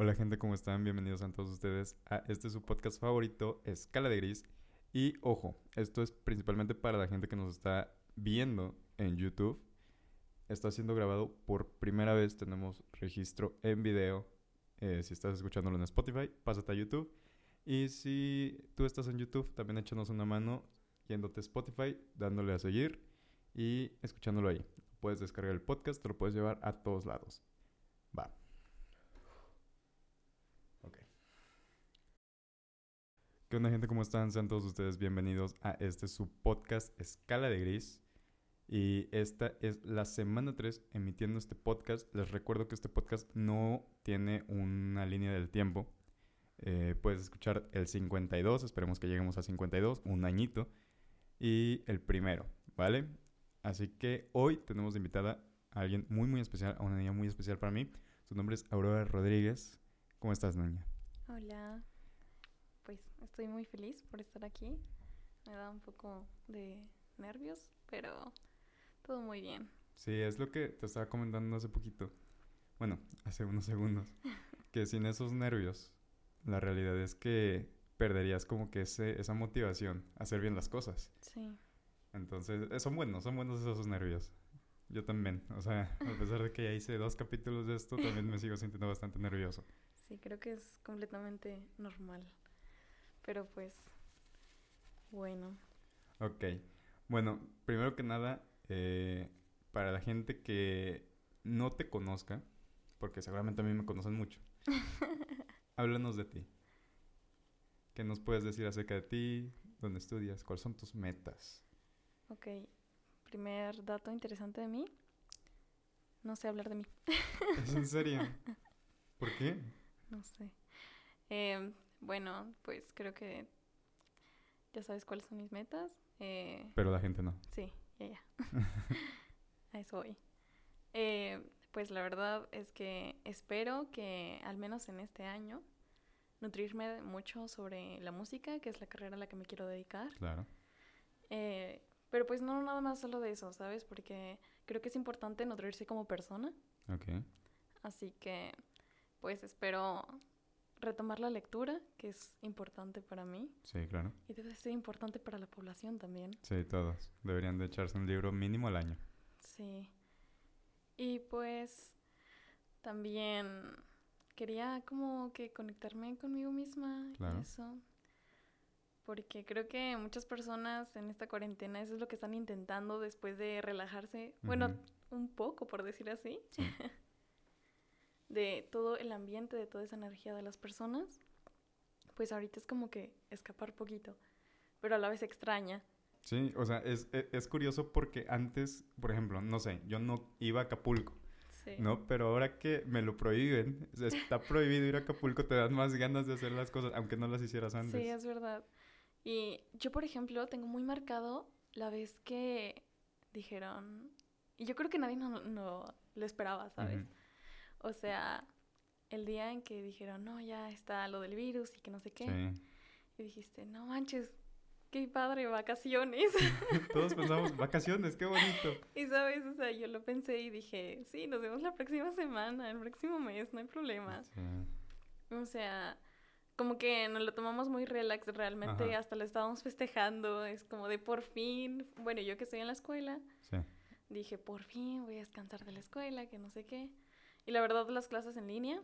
Hola gente, ¿cómo están? Bienvenidos a todos ustedes a este su podcast favorito, Escala de Gris. Y ojo, esto es principalmente para la gente que nos está viendo en YouTube. Está siendo grabado por primera vez, tenemos registro en video. Eh, si estás escuchándolo en Spotify, pásate a YouTube. Y si tú estás en YouTube, también échanos una mano yéndote a Spotify, dándole a seguir y escuchándolo ahí. Puedes descargar el podcast, te lo puedes llevar a todos lados. Va. Ok. ¿Qué onda gente? ¿Cómo están? Sean todos ustedes bienvenidos a este su podcast Escala de Gris. Y esta es la semana 3 emitiendo este podcast. Les recuerdo que este podcast no tiene una línea del tiempo. Eh, puedes escuchar el 52, esperemos que lleguemos a 52, un añito. Y el primero, ¿vale? Así que hoy tenemos de invitada a alguien muy, muy especial, a una niña muy especial para mí. Su nombre es Aurora Rodríguez. ¿Cómo estás, niña? Hola. Pues estoy muy feliz por estar aquí. Me da un poco de nervios, pero todo muy bien. Sí, es lo que te estaba comentando hace poquito. Bueno, hace unos segundos. que sin esos nervios, la realidad es que perderías como que ese, esa motivación a hacer bien las cosas. Sí. Entonces, eh, son buenos, son buenos esos nervios. Yo también, o sea, a pesar de que ya hice dos capítulos de esto, también me sigo sintiendo bastante nervioso. Sí, creo que es completamente normal. Pero pues, bueno. Ok. Bueno, primero que nada, eh, para la gente que no te conozca, porque seguramente a mí me conocen mucho, háblanos de ti. ¿Qué nos puedes decir acerca de ti? ¿Dónde estudias? ¿Cuáles son tus metas? Ok, primer dato interesante de mí. No sé hablar de mí. ¿Es en serio? ¿Por qué? No sé. Eh, bueno, pues creo que ya sabes cuáles son mis metas. Eh, Pero la gente no. sí, ya, ya. A eso voy. Eh, pues la verdad es que espero que al menos en este año nutrirme mucho sobre la música, que es la carrera a la que me quiero dedicar. Claro. Eh, pero pues no nada más solo de eso, ¿sabes? Porque creo que es importante nutrirse como persona. Ok. Así que pues espero retomar la lectura, que es importante para mí. Sí, claro. Y debe ser importante para la población también. Sí, todos. Deberían de echarse un libro mínimo al año. Sí. Y pues también quería como que conectarme conmigo misma Claro. y eso. Porque creo que muchas personas en esta cuarentena eso es lo que están intentando después de relajarse. Bueno, un poco, por decir así. Sí. de todo el ambiente, de toda esa energía de las personas, pues ahorita es como que escapar poquito, pero a la vez extraña. Sí, o sea, es, e- es, curioso porque antes, por ejemplo, no sé, yo no iba a Acapulco, Sí. ¿no? Pero ahora que me lo prohíben, está prohibido ir a Acapulco, te dan más ganas de hacer las cosas, aunque no las hicieras antes. Sí, es verdad. Y yo, por ejemplo, tengo muy marcado la vez que dijeron, y yo creo que nadie no, no lo esperaba, ¿sabes? Ujú. O sea, el día en que dijeron, no, ya está lo del virus y que no sé qué, Sí. y dijiste, no manches, qué padre, vacaciones. Todos pensamos, vacaciones, qué bonito. Y sabes, o sea, yo lo pensé y dije, sí, nos vemos la próxima semana, el próximo mes, no hay problema. Sí. O sea, como que nos lo tomamos muy relax, realmente Ajá. hasta lo estábamos festejando, es como de por fin, bueno, yo que estoy en la escuela, Sí. dije, por fin voy a descansar de la escuela, que no sé qué. Y la verdad, las clases en línea,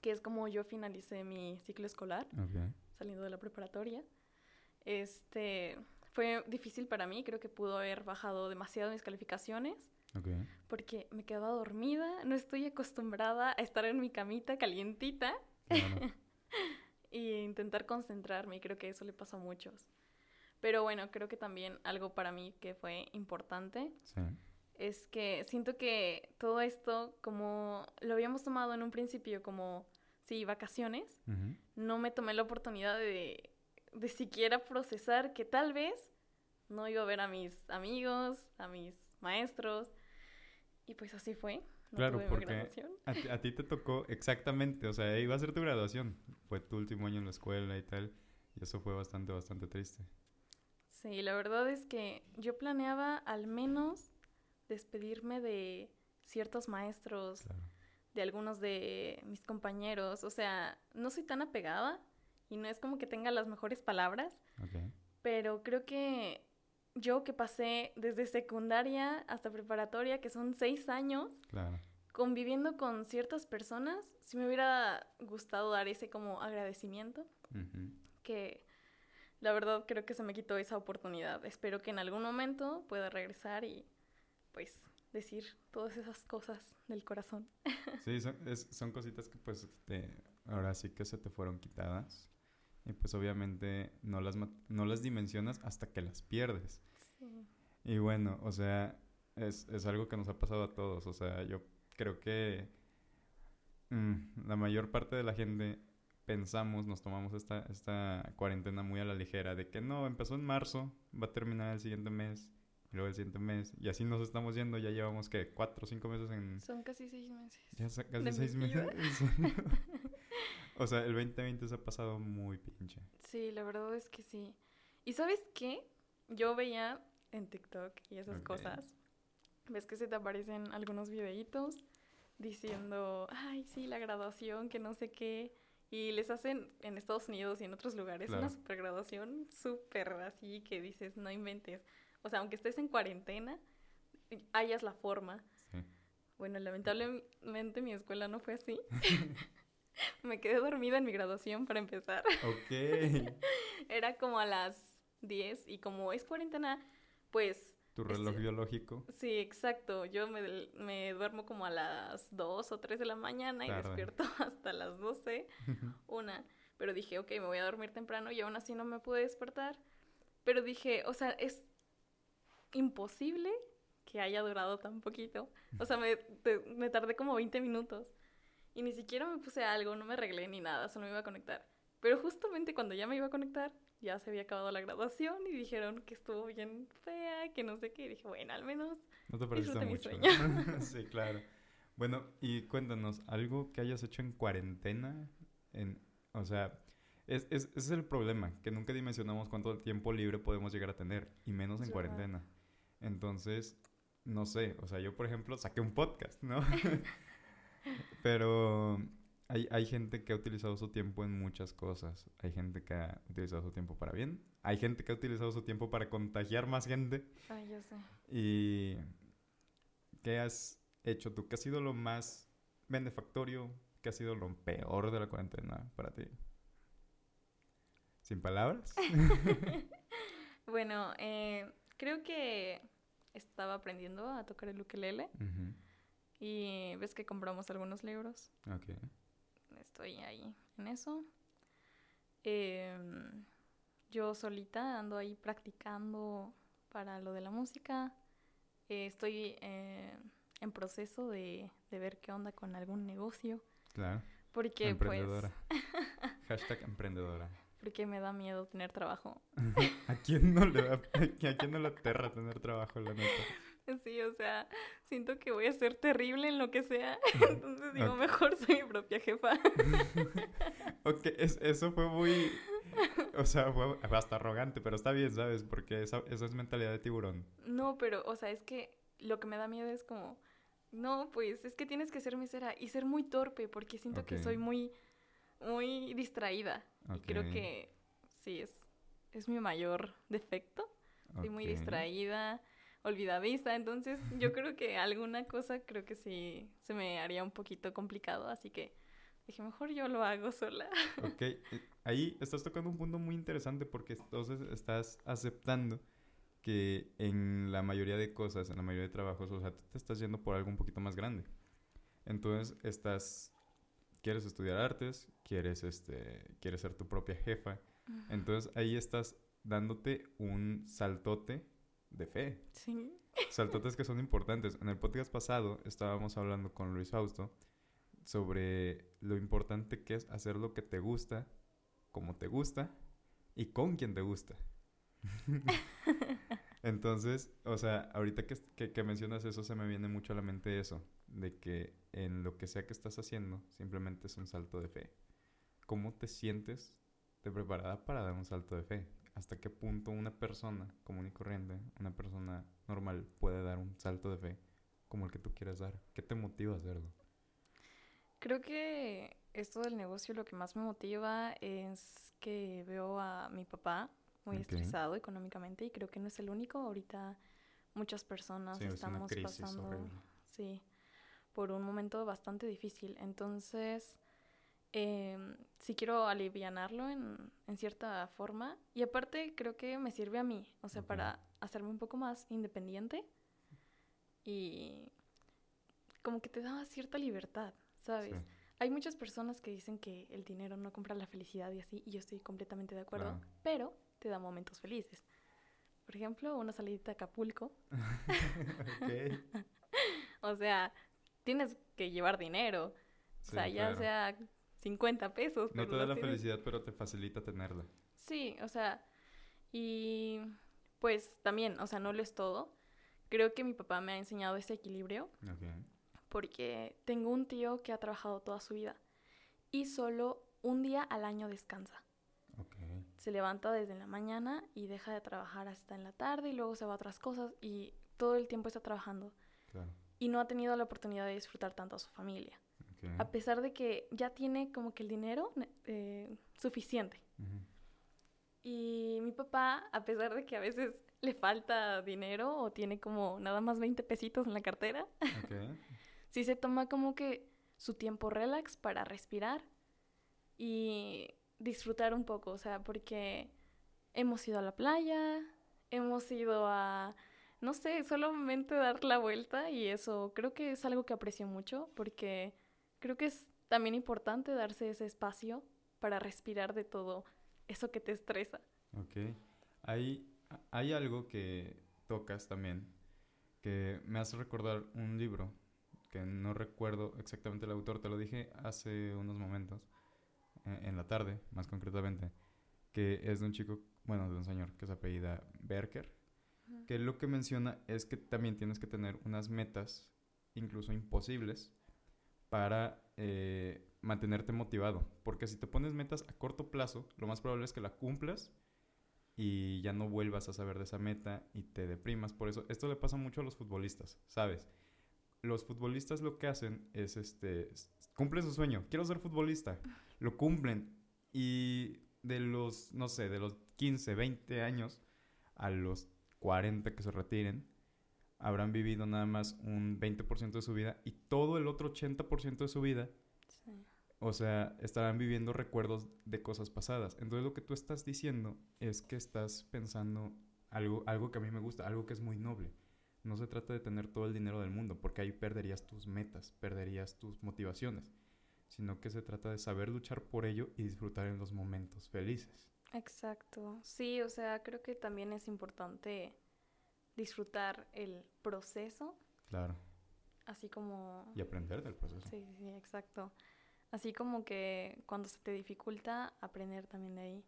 que es como yo finalicé mi ciclo escolar, Ok. saliendo de la preparatoria, este, fue difícil para mí, creo que pudo haber bajado demasiado mis calificaciones Ok. porque me quedaba dormida, no estoy acostumbrada a estar en mi camita calientita Claro. e intentar concentrarme, y creo que eso le pasa a muchos. Pero bueno, creo que también algo para mí que fue importante Sí. Es que siento que todo esto, como lo habíamos tomado en un principio como, sí, vacaciones, no me tomé la oportunidad de, de siquiera procesar que tal vez no iba a ver a mis amigos, a mis maestros, y pues así fue. No Claro, porque a ti te tocó exactamente, o sea, iba a ser tu graduación. Fue tu último año en la escuela y tal. Y eso fue bastante, bastante triste. Sí, la verdad es que yo planeaba al menos despedirme de ciertos maestros, Claro. de algunos de mis compañeros. O sea, no soy tan apegada y no es como que tenga las mejores palabras, pero creo que yo que pasé desde secundaria hasta preparatoria, que son seis años, conviviendo con ciertas personas, si me hubiera gustado dar ese como agradecimiento, que la verdad creo que se me quitó esa oportunidad. Espero que en algún momento pueda regresar y pues decir todas esas cosas del corazón. Sí, son, son cositas que pues ahora sí que se te fueron quitadas. Y pues obviamente no las, no las dimensionas hasta que las pierdes. Sí. Y bueno, o sea, es, es algo que nos ha pasado a todos. O sea, yo creo que mm, la mayor parte de la gente pensamos, nos tomamos esta, esta cuarentena muy a la ligera, de que no, empezó en marzo, va a terminar el siguiente mes, y luego el siguiente mes, y así nos estamos yendo, ya llevamos que cuatro o cinco meses en... Son casi seis meses. Ya casi seis meses. o sea, el 2020 se ha pasado muy pinche. Sí, la verdad es que sí. ¿Y sabes qué? Yo veía en TikTok y esas cosas, ves que se te aparecen algunos videitos diciendo, ay, sí, la graduación, que no sé qué. Y les hacen en Estados Unidos y en otros lugares una super graduación súper así que dices, no inventes. O sea, aunque estés en cuarentena, hayas la forma. Bueno, lamentablemente mi escuela no fue así. Me quedé dormida en mi graduación para empezar. Ok. Era como a las 10 y como es cuarentena, pues tu reloj biológico. Sí, exacto. Yo me, me, duermo como a las 2 o 3 de la mañana y despierto hasta las 12, una. Pero dije, ok, me voy a dormir temprano y aún así no me pude despertar. Pero dije, o sea, es imposible que haya durado tan poquito. O sea, me, me tardé como 20 minutos. Y ni siquiera me puse algo, no me arreglé ni nada, solo me iba a conectar. Pero justamente cuando ya me iba a conectar, ya se había acabado la graduación y dijeron que estuvo bien fea, que no sé qué. Y dije, bueno, al menos. No te pareciste mucho. sí, claro. Bueno, y cuéntanos, algo que hayas hecho en cuarentena. En, o sea, es, es, ese es el problema, que nunca dimensionamos cuánto tiempo libre podemos llegar a tener, y menos en cuarentena. Entonces, no sé, o sea, yo por ejemplo saqué un podcast, ¿no? Pero hay, hay gente que ha utilizado su tiempo en muchas cosas. Hay gente que ha utilizado su tiempo para bien. Hay gente que ha utilizado su tiempo para contagiar más gente. Ay, yo sé. ¿Y qué has hecho tú? ¿Qué ha sido lo más benefactorio? ¿Qué ha sido lo peor de la cuarentena para ti? ¿Sin palabras? bueno, eh, creo que estaba aprendiendo a tocar el ukelele. Y ves que compramos algunos libros. Ok estoy ahí en eso. Em, yo solita ando ahí practicando para lo de la música. Eh, estoy eh, en proceso de, ver qué onda con algún negocio. Claro. Porque pues, emprendedora. Hashtag emprendedora. Porque me da miedo tener trabajo. ¿A quién no le da, a quién no le aterra tener trabajo, la neta? Sí, o sea, siento que voy a ser terrible en lo que sea. Entonces digo, mejor soy mi propia jefa. ok, eso fue muy... O sea, fue hasta arrogante, pero está bien, ¿sabes? Porque esa, eso es mentalidad de tiburón. No, pero, o sea, es que lo que me da miedo es como... No, pues es que tienes que ser mesera y ser muy torpe porque siento que soy muy, muy distraída. Y creo que sí, es, es mi mayor defecto. Soy muy distraída olvidadiza, entonces yo creo que alguna cosa creo que sí se me haría un poquito complicado, así que dije, mejor yo lo hago sola. Ok, eh, ahí estás tocando un punto muy interesante porque entonces estás aceptando que en la mayoría de cosas, en la mayoría de trabajos, o sea, te estás yendo por algo un poquito más grande. Entonces estás, quieres estudiar artes, quieres, este, quieres ser tu propia jefa. Entonces ahí estás dándote un saltote de fe. Sí. Saltotes que son importantes. En el podcast pasado estábamos hablando con Luis Fausto sobre lo importante que es hacer lo que te gusta, como te gusta y con quien te gusta. Entonces, o sea, ahorita que, que, mencionas eso, se me viene mucho a la mente eso, de que en lo que sea que estás haciendo, simplemente es un salto de fe. ¿Cómo te sientes de preparada para dar un salto de fe? hasta qué punto una persona común y corriente, una persona normal, puede dar un salto de fe como el que tú quieres dar. ¿Qué te motiva a hacerlo? Creo que esto del negocio lo que más me motiva es que veo a mi papá muy estresado económicamente y creo que no es el único. Ahorita muchas personas Sí, es una estamos crisis pasando, horrible. sí, por un momento bastante difícil. Entonces, em, sí quiero alivianarlo en, en cierta forma y aparte creo que me sirve a mí, o sea, Ok. para hacerme un poco más independiente y como que te da cierta libertad, ¿sabes? Sí, Hay muchas personas que dicen que el dinero no compra la felicidad y así, y yo estoy completamente de acuerdo, Claro. pero te da momentos felices. Por ejemplo, una salidita a Acapulco. O sea, tienes que llevar dinero. O sea, ya claro. sea 50 pesos. No te da la tienes. felicidad, pero te facilita tenerla. Sí, o sea, y pues también, o sea, no lo es todo. Creo que mi papá me ha enseñado ese equilibrio Ok. porque tengo un tío que ha trabajado toda su vida y solo un día al año descansa. Ok. Se levanta desde la mañana y deja de trabajar hasta en la tarde y luego se va a otras cosas y todo el tiempo está trabajando Claro. Y no ha tenido la oportunidad de disfrutar tanto a su familia. Ok. A pesar de que ya tiene como que el dinero eh, suficiente. Ujú. Y mi papá, a pesar de que a veces le falta dinero o tiene como nada más 20 pesitos en la cartera, Ok. sí se toma como que su tiempo relax para respirar y disfrutar un poco, o sea, porque hemos ido a la playa, hemos ido a, no sé, solamente dar la vuelta y eso creo que es algo que aprecio mucho porque creo que es también importante darse ese espacio para respirar de todo eso que te estresa. Ok. Hay, hay algo que tocas también que me hace recordar un libro que no recuerdo exactamente el autor, te lo dije hace unos momentos, eh, en la tarde, más concretamente, que es de un chico, bueno, de un señor que se apellida Berker, que lo que menciona es que también tienes que tener unas metas, incluso imposibles, para eh, mantenerte motivado. Porque si te pones metas a corto plazo, lo más probable es que la cumplas y ya no vuelvas a saber de esa meta y te deprimas. Por eso, esto le pasa mucho a los futbolistas, ¿sabes? Los futbolistas lo que hacen es, este, cumplen su sueño. Quiero ser futbolista. Lo cumplen. Y de los, no sé, de los 15, 20 años a los 40 que se retiren, habrán vivido nada más un 20% de su vida y todo el otro 80% de su vida Sí. o sea, estarán viviendo recuerdos de cosas pasadas. Entonces lo que tú estás diciendo es que estás pensando algo, algo que a mí me gusta, algo que es muy noble. No se trata de tener todo el dinero del mundo, porque ahí perderías tus metas, perderías tus motivaciones, sino que se trata de saber luchar por ello y disfrutar en los momentos felices. Exacto. Sí, o sea, creo que también es importante disfrutar el proceso, Claro. así como... Y aprender del proceso. Sí, sí, exacto. Así como que cuando se te dificulta, aprender también de ahí.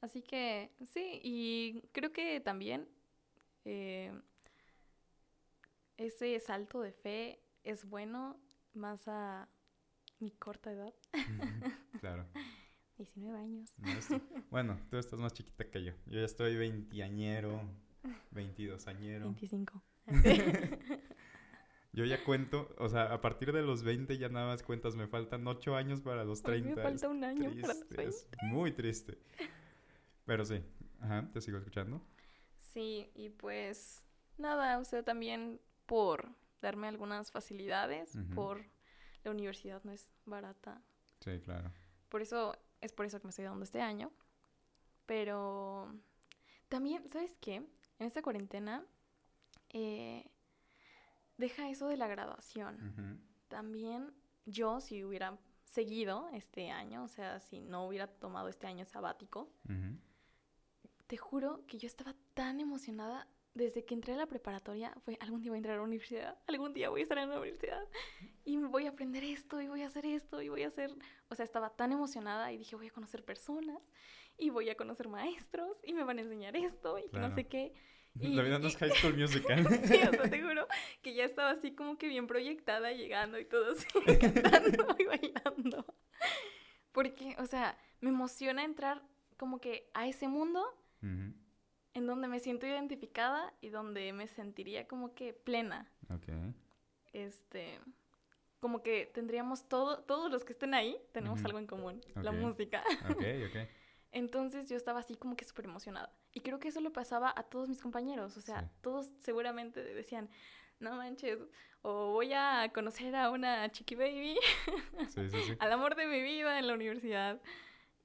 Así que sí, y creo que también eh, ese salto de fe es bueno más a mi corta edad, claro. 19 años. No Bueno, tú estás más chiquita que yo. Yo ya estoy veintiañero, veintidós añero. 25. Yo ya cuento, o sea, a partir de los 20 ya nada más cuentas, me faltan 8 años para los A mí 30. me falta un año es para los triste, 20. es muy triste. Pero sí, ajá, te sigo escuchando. Sí, y pues nada, o sea, también por darme algunas facilidades, por la universidad no es barata. Sí, claro. Por eso, es por eso que me estoy dando este año. Pero también, ¿sabes qué? En esta cuarentena, eh, deja eso de la graduación. También yo, si hubiera seguido este año, o sea, si no hubiera tomado este año sabático, te juro que yo estaba tan emocionada desde que entré a la preparatoria. Fue algún día voy a entrar a la universidad, algún día voy a estar en la universidad y voy a aprender esto y voy a hacer esto y voy a hacer. O sea, estaba tan emocionada y dije voy a conocer personas y voy a conocer maestros y me van a enseñar esto y que no Claro. sé qué. Y- La vida no es High School Musical. Sí, o sea, te juro que ya estaba así como que bien proyectada llegando y todo así, cantando y bailando. Porque, o sea, me emociona entrar como que a ese mundo Ujú, en donde me siento identificada y donde me sentiría como que plena. Ok. Este, como que tendríamos todo, todos los que estén ahí, tenemos Ujú. algo en común, la Ok. música. Ok, ok. Entonces yo estaba así como que súper emocionada. Y creo que eso le pasaba a todos mis compañeros. O sea, Sí. todos seguramente decían, no manches, o voy a conocer a una chiqui baby, Sí, sí, sí. al amor de mi vida en la universidad.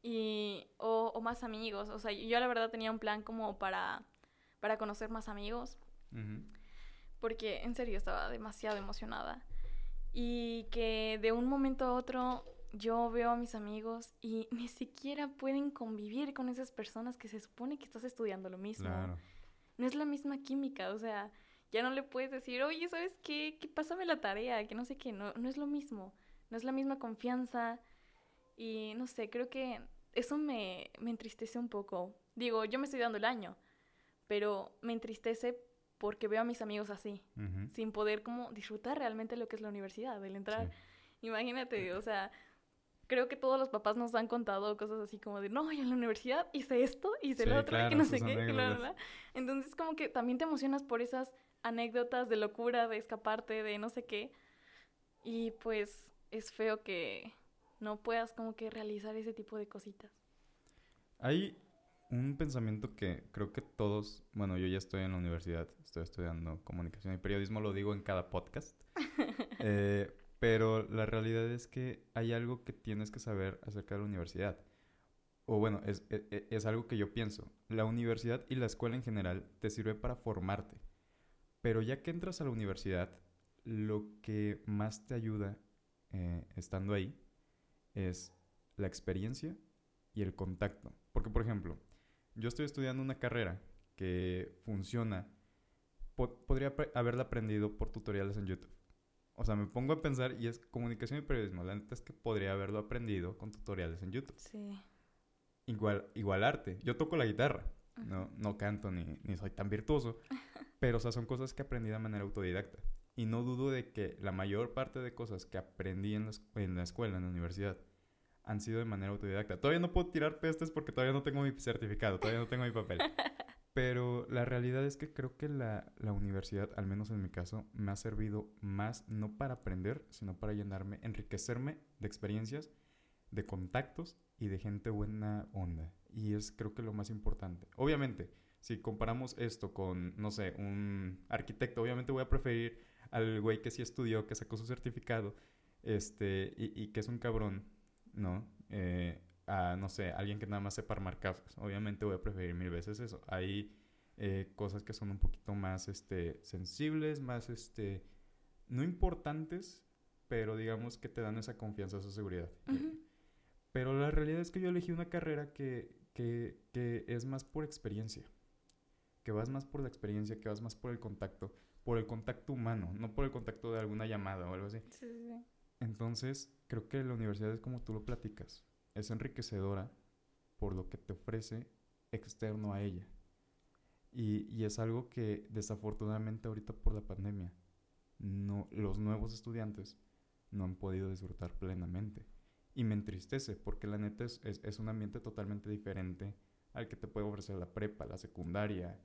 Y, o, o más amigos. O sea, yo la verdad tenía un plan como para, para conocer más amigos. Ujú. Porque en serio estaba demasiado emocionada. Y que de un momento a otro yo veo a mis amigos y ni siquiera pueden convivir con esas personas que se supone que estás estudiando lo mismo. Claro. No es la misma química, o sea, ya no le puedes decir, oye, ¿sabes qué? Que pásame la tarea, que no sé qué, no, no es lo mismo, no es la misma confianza. Y no sé, creo que eso me, me entristece un poco. Digo, yo me estoy dando el año, pero me entristece porque veo a mis amigos así, sin poder como disfrutar realmente lo que es la universidad, el entrar. Sí. Imagínate, o sea, creo que todos los papás nos han contado cosas así como de, no, yo en la universidad hice esto, hice Sí, lo otro, y claro, que no sé qué, que bla, bla, anécdotas. bla. Entonces como que también te emocionas por esas anécdotas de locura, de escaparte, de no sé qué. Y pues es feo que no puedas como que realizar ese tipo de cositas. Hay un pensamiento que creo que todos, bueno, yo ya estoy en la universidad, estoy estudiando comunicación y periodismo, lo digo en cada podcast, Eh, pero la realidad es que hay algo que tienes que saber acerca de la universidad. O bueno, es, e- e- es algo que yo pienso. La universidad y la escuela en general te sirve para formarte. Pero ya que entras a la universidad, lo que más te ayuda eh, estando ahí es la experiencia y el contacto. Porque, por ejemplo, yo estoy estudiando una carrera que funciona, po- podría haberla aprendido por tutoriales en YouTube. O sea, me pongo a pensar y es comunicación y periodismo. La neta es que podría haberlo aprendido con tutoriales en YouTube. Sí. Igual, igual arte. Yo toco la guitarra. No, no canto ni, ni soy tan virtuoso. Pero, o sea, son cosas que aprendí de manera autodidacta. Y no dudo de que la mayor parte de cosas que aprendí en la, en la escuela, en la universidad, han sido de manera autodidacta. Todavía no puedo tirar pestes porque todavía no tengo mi certificado, todavía no tengo mi papel. Pero la realidad es que creo que la, la universidad, al menos en mi caso, me ha servido más no para aprender, sino para llenarme, enriquecerme de experiencias, de contactos y de gente buena onda. Y es creo que lo más importante. Obviamente, si comparamos esto con, no sé, un arquitecto, obviamente voy a preferir al güey que sí estudió, que sacó su certificado, este, y, y que es un cabrón, ¿no? Eh, a, no sé, alguien que nada más sepa armar. Obviamente voy a preferir mil veces eso. Hay eh, cosas que son un poquito más, este, sensibles, más, este, no importantes, pero digamos que te dan esa confianza, esa seguridad. Ujú. Pero la realidad es que yo elegí una carrera que, que, que es más por experiencia. Que vas más por la experiencia, que vas más por el contacto, por el contacto humano, no por el contacto de alguna llamada o algo así. Sí, sí, sí. Entonces, creo que la universidad es como tú lo platicas. Es enriquecedora por lo que te ofrece externo a ella. Y, y es algo que desafortunadamente ahorita por la pandemia, no, los nuevos estudiantes no han podido disfrutar plenamente. Y me entristece porque la neta es, es, un ambiente totalmente diferente al que te puede ofrecer la prepa, la secundaria,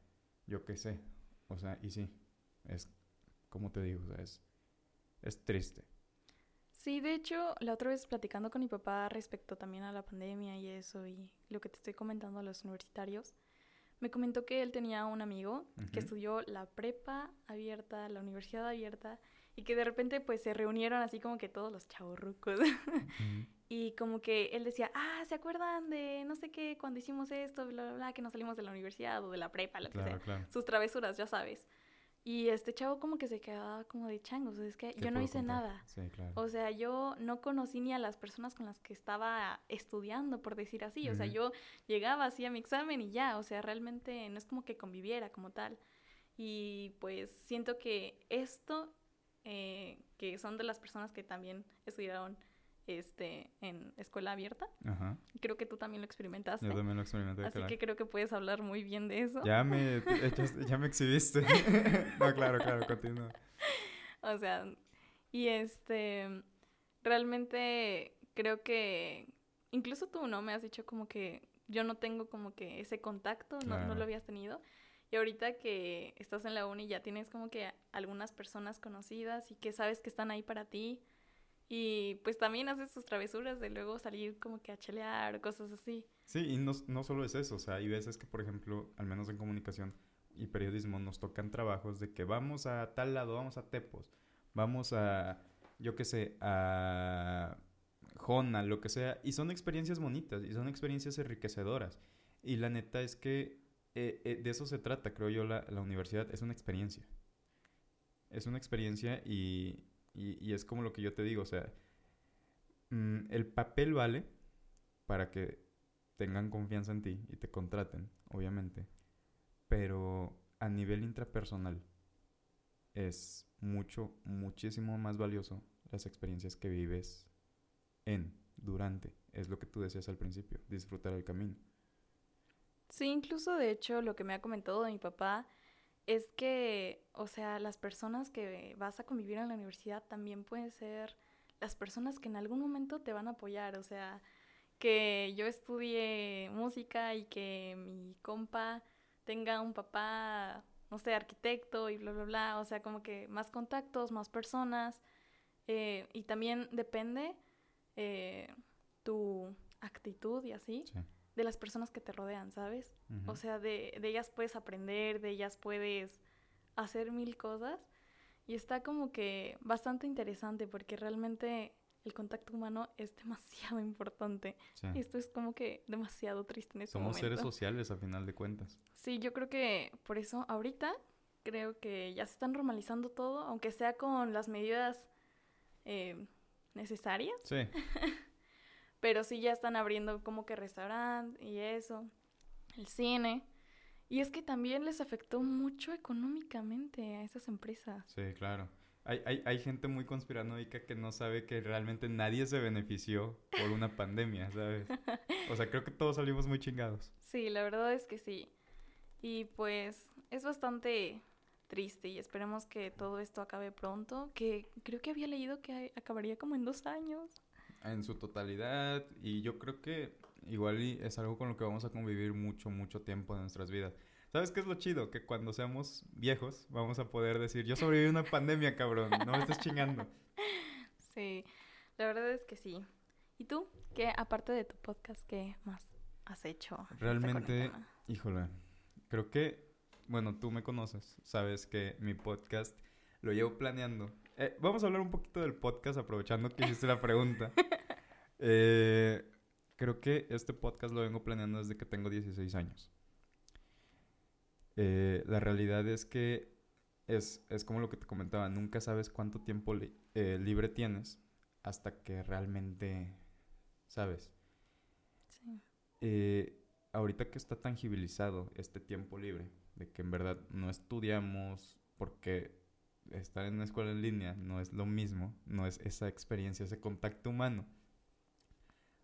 yo qué sé. O sea, y sí, es como te digo, es, es triste. Sí, de hecho, la otra vez platicando con mi papá respecto también a la pandemia y eso y lo que te estoy comentando a los universitarios, me comentó que él tenía un amigo que estudió la prepa abierta, la universidad abierta y que de repente pues se reunieron así como que todos los chavorrucos Ujú. y como que él decía, ah, ¿se acuerdan de no sé qué cuando hicimos esto, bla, bla, bla, que nos salimos de la universidad o de la prepa, lo que sea? Claro, claro. sus travesuras, ya sabes. Y este chavo como que se quedaba como de changos, es que ¿Qué yo no hice contar? nada. Sí, claro. O sea, yo no conocí ni a las personas con las que estaba estudiando, por decir así. O sea, yo llegaba, hacía mi examen y ya. O sea, realmente no es como que conviviera como tal. Y pues siento que esto, eh, que son de las personas que también estudiaron este, en escuela abierta, Ajá. creo que tú también lo experimentaste. Yo también lo experimenté. Así claro. que creo que puedes hablar muy bien de eso. Ya me, ya me exhibiste. no, claro, claro, continúa. O sea, y este, realmente creo que incluso tú, ¿no? Me has dicho como que yo no tengo como que ese contacto, no, no Claro. lo habías tenido. Y ahorita que estás en la uni ya tienes como que algunas personas conocidas y que sabes que están ahí para ti. Y pues también haces sus travesuras de luego salir como que a chelear o cosas así. Sí, y no, no solo es eso, o sea, hay veces que, por ejemplo, al menos en comunicación y periodismo, nos tocan trabajos de que vamos a tal lado, vamos a Tepos, vamos a, yo qué sé, a Jona, lo que sea, y son experiencias bonitas y son experiencias enriquecedoras. Y la neta es que eh, eh, de eso se trata, creo yo, la, la, universidad es una experiencia. Es una experiencia y, y, es como lo que yo te digo, o sea, mmm, el papel vale para que tengan confianza en ti y te contraten, obviamente, pero a nivel intrapersonal es mucho, muchísimo más valioso las experiencias que vives en, durante, es lo que tú decías al principio, disfrutar el camino. Sí, incluso de hecho lo que me ha comentado mi papá es que, o sea, las personas que vas a convivir en la universidad también pueden ser las personas que en algún momento te van a apoyar, o sea, que yo estudie música y que mi compa tenga un papá, no sé, arquitecto y bla, bla, bla, o sea, como que más contactos, más personas, eh, y también depende eh, tu actitud y así. Sí de las personas que te rodean, ¿sabes? Uh -huh. O sea, de, de, ellas puedes aprender, de ellas puedes hacer mil cosas. Y está como que bastante interesante porque realmente el contacto humano es demasiado importante. Sí. Y esto es como que demasiado triste en este Somos momento. seres sociales a final de cuentas. Sí, yo creo que por eso ahorita creo que ya se están normalizando todo, aunque sea con las medidas eh, necesarias. Sí. pero sí ya están abriendo como que restaurante y eso, el cine. Y es que también les afectó mucho económicamente a esas empresas. Sí, claro. Hay, hay, hay gente muy conspiranoica que no sabe que realmente nadie se benefició por una pandemia, ¿sabes? O sea, creo que todos salimos muy chingados. Sí, la verdad es que sí. Y pues es bastante triste y esperemos que todo esto acabe pronto, que creo que había leído que acabaría como en dos años en su totalidad y yo creo que igual y es algo con lo que vamos a convivir mucho, mucho tiempo en nuestras vidas. ¿Sabes qué es lo chido? Que cuando seamos viejos vamos a poder decir, yo sobreviví una pandemia, cabrón, no me estés chingando. Sí, la verdad es que sí. ¿Y tú? ¿Qué, aparte de tu podcast, qué más has hecho? Realmente, híjole, creo que, bueno, tú me conoces, sabes que mi podcast lo llevo planeando eh, vamos a hablar un poquito del podcast, aprovechando que hiciste la pregunta. Eh, creo que este podcast lo vengo planeando desde que tengo 16 años. Eh, la realidad es que es, es, como lo que te comentaba, nunca sabes cuánto tiempo li eh, libre tienes hasta que realmente sabes. Sí. Eh, ahorita que está tangibilizado este tiempo libre, de que en verdad no estudiamos porque estar en una escuela en línea no es lo mismo, no es esa experiencia, ese contacto humano.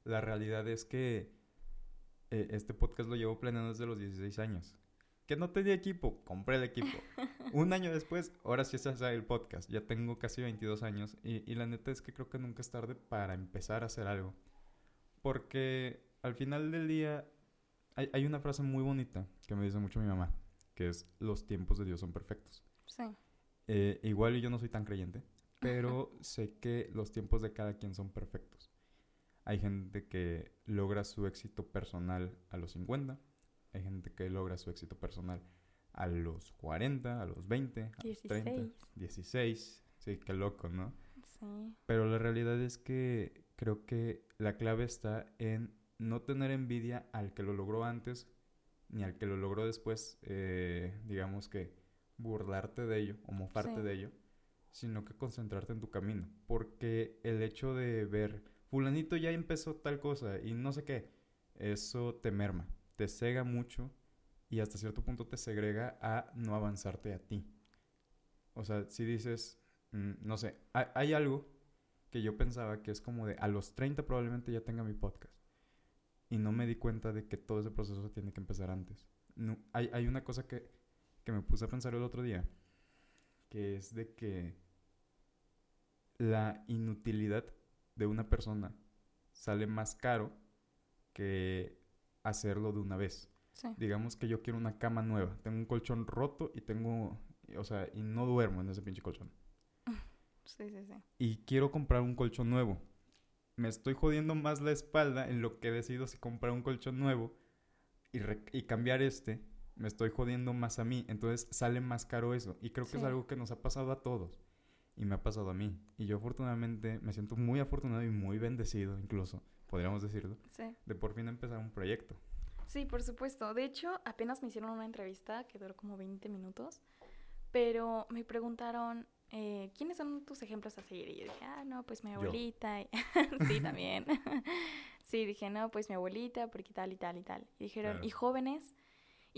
La realidad es que eh, este podcast lo llevo planeando desde los 16 años. Que no tenía equipo, compré el equipo. Un año después, ahora sí se hace el podcast. Ya tengo casi 22 años y, y la neta es que creo que nunca es tarde para empezar a hacer algo. Porque al final del día hay, hay una frase muy bonita que me dice mucho mi mamá, que es los tiempos de Dios son perfectos. Sí. Eh, igual yo no soy tan creyente, pero sé que los tiempos de cada quien son perfectos. Hay gente que logra su éxito personal a los 50, hay gente que logra su éxito personal a los 40, a los 20, a 16. los 30, 16. Sí, qué loco, ¿no? Sí. Pero la realidad es que creo que la clave está en no tener envidia al que lo logró antes ni al que lo logró después, eh, digamos que burlarte de ello o mofarte sí. de ello, sino que concentrarte en tu camino. Porque el hecho de ver, fulanito ya empezó tal cosa y no sé qué, eso te merma, te cega mucho y hasta cierto punto te segrega a no avanzarte a ti. O sea, si dices, mmm, no sé, hay, hay, algo que yo pensaba que es como de a los 30 probablemente ya tenga mi podcast. Y no me di cuenta de que todo ese proceso tiene que empezar antes. No, hay, hay una cosa que que me puse a pensar el otro día, que es de que la inutilidad de una persona sale más caro que hacerlo de una vez. Sí. Digamos que yo quiero una cama nueva, tengo un colchón roto y tengo, o sea, y no duermo en ese pinche colchón. Sí, sí, sí. Y quiero comprar un colchón nuevo. Me estoy jodiendo más la espalda en lo que decido si comprar un colchón nuevo y, y cambiar este. Me estoy jodiendo más a mí. Entonces sale más caro eso. Y creo que es algo que nos ha pasado a todos. Y me ha pasado a mí. Y yo afortunadamente me siento muy afortunado y muy bendecido incluso, podríamos decirlo, sí. de por fin empezar un proyecto. Sí, por supuesto. De hecho, apenas me hicieron una entrevista que duró como 20 minutos, pero me preguntaron, eh, ¿quiénes son tus ejemplos a seguir? Y yo dije, ah, no, pues mi abuelita. sí, también. sí, dije, no, pues mi abuelita, porque tal y tal y tal. Y dijeron, ¿y jóvenes?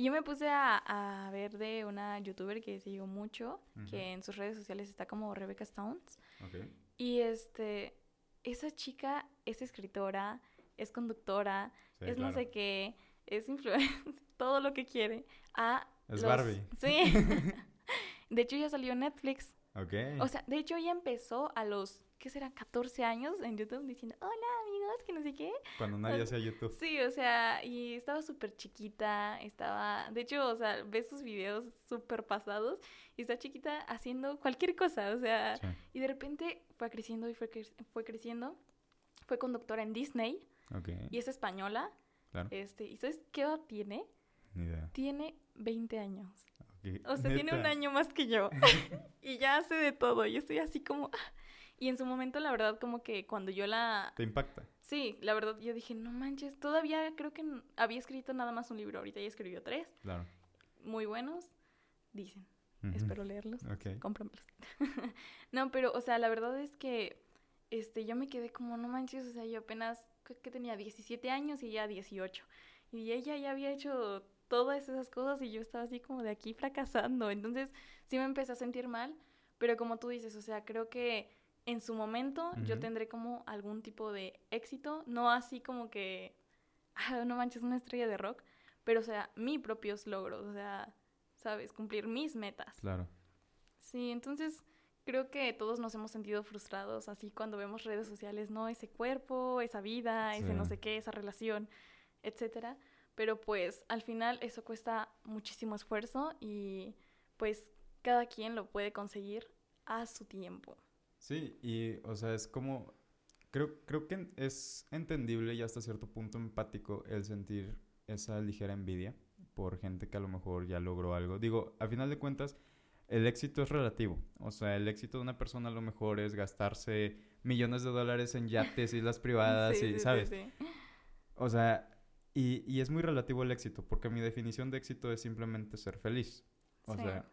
Y yo me puse a, a, ver de una youtuber que sigo mucho, que en sus redes sociales está como Rebecca Stones. Okay. Y este, esa chica es escritora, es conductora, es no sé qué es influencer, todo lo que quiere. A es Barbie. Sí. de hecho, ya salió Netflix. Ok. O sea, de hecho, ya empezó a los, ¿qué será? 14 años en YouTube diciendo, hola que no sé qué. Cuando nadie hacía YouTube. Sí, o sea, y estaba súper chiquita, estaba, de hecho, o sea, ves sus videos súper pasados y está chiquita haciendo cualquier cosa, o sea, y de repente fue creciendo y fue, fue creciendo. Fue conductora en Disney. Okay. Y es española. Este, ¿Y sabes qué edad tiene? Ni idea. Tiene 20 años. O sea, tiene un año más que yo. y ya hace de todo. Yo estoy así como... Ah. Y en su momento, la verdad, como que cuando yo la... ¿Te impacta? Sí, la verdad, yo dije, no manches, todavía creo que había escrito nada más un libro. Ahorita ya escribió tres. Claro. Muy buenos, dicen. Espero leerlos. Ok. Cómpramelos. no, pero, o sea, la verdad es que este, yo me quedé como, no manches, o sea, yo apenas que tenía 17 años y ella 18. Y ella ya había hecho todas esas cosas y yo estaba así como de aquí fracasando. Entonces sí me empecé a sentir mal, pero como tú dices, o sea, creo que en su momento yo tendré como algún tipo de éxito, no así como que, ah, no manches, una estrella de rock, pero o sea, mis propios logros, o sea, sabes, cumplir mis metas. Claro. Sí, entonces creo que todos nos hemos sentido frustrados así cuando vemos redes sociales, ¿no? Ese cuerpo, esa vida, ese no sé qué, esa relación, etcétera. Pero pues al final eso cuesta muchísimo esfuerzo y pues cada quien lo puede conseguir a su tiempo. Sí, y o sea, es como creo creo que es entendible y hasta cierto punto empático el sentir esa ligera envidia por gente que a lo mejor ya logró algo. Digo, al final de cuentas, el éxito es relativo. O sea, el éxito de una persona a lo mejor es gastarse millones de dólares en yates, islas privadas y, ¿sabes? o sea, y, y, es muy relativo el éxito, porque mi definición de éxito es simplemente ser feliz. O sea,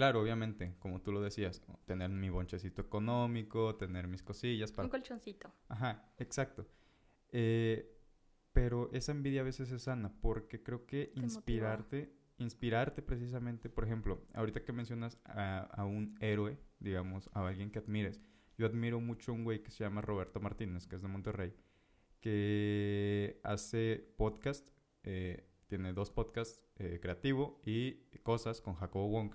claro, obviamente, como tú lo decías, tener mi bonchecito económico, tener mis cosillas para... Un colchoncito. Ajá, exacto. Eh, pero esa envidia a veces es sana, porque creo que inspirarte inspirarte precisamente, por ejemplo, ahorita que mencionas a, un héroe, digamos, a alguien que admires, yo admiro mucho a un güey que se llama Roberto Martínez, que es de Monterrey, que hace podcast, eh, tiene dos podcasts, eh, Creativo y Cosas con Jacobo Wong.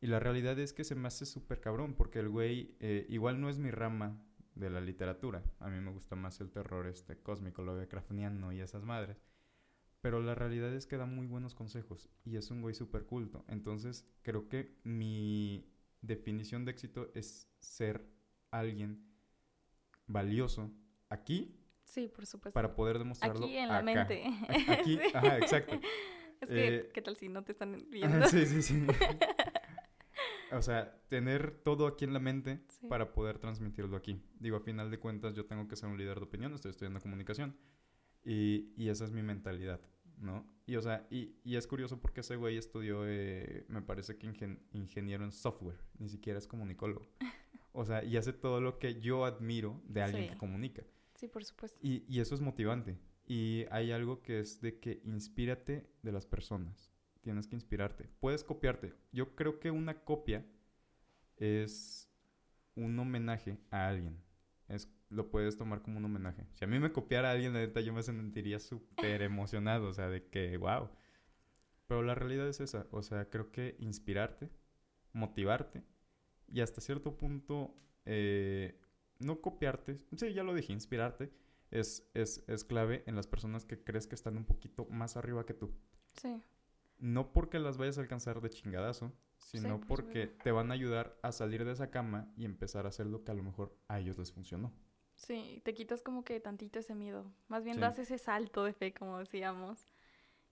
Y la realidad es que se me hace súper cabrón, porque el güey eh, igual no es mi rama de la literatura. A mí me gusta más el terror este cósmico, lo de Krafniano y esas madres. Pero la realidad es que da muy buenos consejos y es un güey súper culto. Entonces creo que mi definición de éxito es ser alguien valioso aquí. Sí, por supuesto. Para poder demostrarlo. Aquí en la mente. Aquí, ajá, exacto. Es que, eh, ¿qué tal si no te están viendo? sí, sí, sí. o sea, tener todo aquí en la mente para poder transmitirlo aquí. Digo, a final de cuentas, yo tengo que ser un líder de opinión, estoy estudiando comunicación. Y, y esa es mi mentalidad. ¿no? Y, o sea, y, y es curioso porque ese güey estudió, eh, me parece que ingeniero en software, ni siquiera es comunicólogo. O sea, y hace todo lo que yo admiro de alguien que comunica. Sí, por supuesto. Y, y eso es motivante. Y hay algo que es de que inspírate de las personas. Tienes que inspirarte. Puedes copiarte. Yo creo que una copia es un homenaje a alguien. Es lo puedes tomar como un homenaje. Si a mí me copiara alguien, la neta, yo me sentiría súper emocionado, o sea, de que, wow. Pero la realidad es esa, o sea, creo que inspirarte, motivarte y hasta cierto punto eh, no copiarte, sí, ya lo dije, inspirarte es, es, es clave en las personas que crees que están un poquito más arriba que tú. Sí. No porque las vayas a alcanzar de chingadazo, sino por porque te van a ayudar a salir de esa cama y empezar a hacer lo que a lo mejor a ellos les funcionó. Sí, te quitas como que tantito ese miedo. Más bien Sí. das ese salto de fe, como decíamos.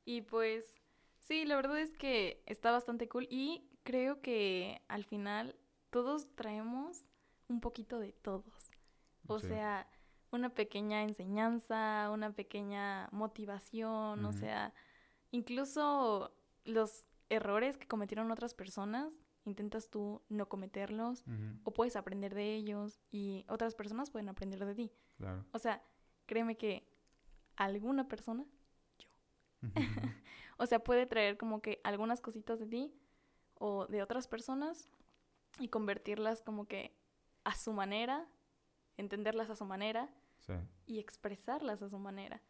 Y pues, sí, la verdad es que está bastante cool. Y creo que al final todos traemos un poquito de todos. O Sí. sea, una pequeña enseñanza, una pequeña motivación, o sea, incluso los errores que cometieron otras personas, intentas tú no cometerlos o puedes aprender de ellos y otras personas pueden aprender de ti. Claro. O sea, créeme que alguna persona, o sea, puede traer como que algunas cositas de ti o de otras personas y convertirlas como que a su manera, entenderlas a su manera sí. y expresarlas a su manera.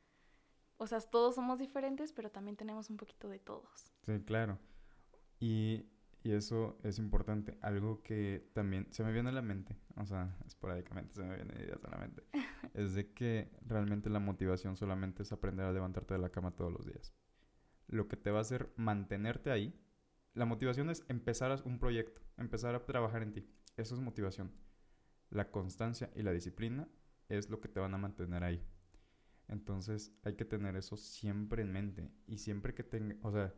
O sea, todos somos diferentes, pero también tenemos un poquito de todos. Sí, claro. Y, y eso es importante. Algo que también se me viene a la mente, o sea, esporádicamente se me vienen ideas a la mente, es de que realmente la motivación solamente es aprender a levantarte de la cama todos los días. Lo que te va a hacer mantenerte ahí, la motivación es empezar un proyecto, empezar a trabajar en ti. Eso es motivación. La constancia y la disciplina es lo que te van a mantener ahí. Entonces hay que tener eso siempre en mente. Y siempre que tenga, o sea,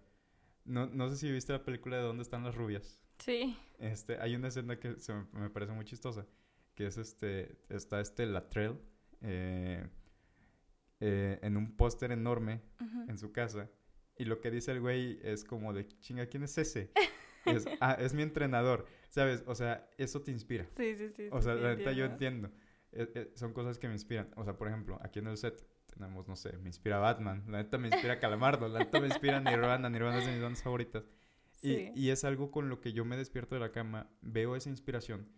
no, no sé si viste la película de ¿Dónde están las rubias? Sí. Este, hay una escena que se me, me parece muy chistosa, que es este, está este Latrell eh, eh, en un póster enorme en su casa y lo que dice el güey es como de, chinga, ¿quién es ese? Es, ah, es mi entrenador, ¿sabes? O sea, eso te inspira. Sí, sí, sí. O sea, sí, la neta yo entiendo. entiendo. Eh, eh, son cosas que me inspiran. O sea, por ejemplo, aquí en el set tenemos, no sé, me inspira Batman, la neta me inspira Calamardo, la neta me inspira Nirvana, Nirvana es de mis bandas favoritas. Y, Sí. y es algo con lo que yo me despierto de la cama, veo esa inspiración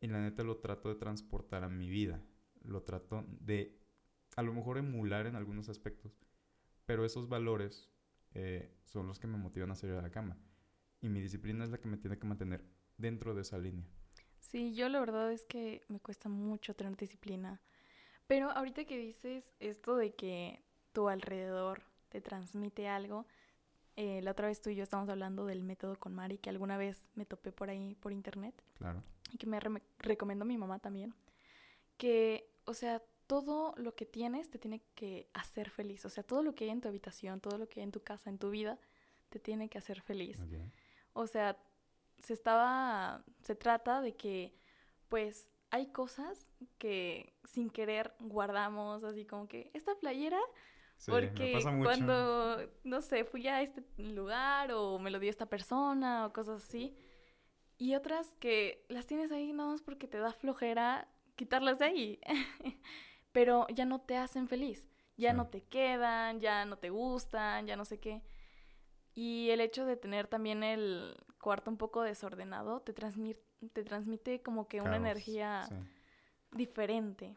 y la neta lo trato de transportar a mi vida. Lo trato de, a lo mejor emular en algunos aspectos, pero esos valores eh, son los que me motivan a salir de la cama. Y mi disciplina es la que me tiene que mantener dentro de esa línea. Sí, yo la verdad es que me cuesta mucho tener disciplina. Pero ahorita que dices esto de que tu alrededor te transmite algo, eh, la otra vez tú y yo estábamos hablando del método con Mari, que alguna vez me topé por ahí por internet Claro. y que me re- recomendó mi mamá también. Que, o sea, todo lo que tienes te tiene que hacer feliz. O sea, todo lo que hay en tu habitación, todo lo que hay en tu casa, en tu vida, te tiene que hacer feliz. O sea, se estaba, se trata de que, pues, hay cosas que sin querer guardamos, así como que esta playera, Sí, me porque pasa mucho. cuando, no sé, fui a este lugar o me lo dio esta persona o cosas así. Y otras que las tienes ahí nada más porque te da flojera quitarlas de ahí. Pero ya no te hacen feliz. Ya Sí. no te quedan, ya no te gustan, ya no sé qué. Y el hecho de tener también el cuarto un poco desordenado te transmite, te transmite como que una energía sí. diferente,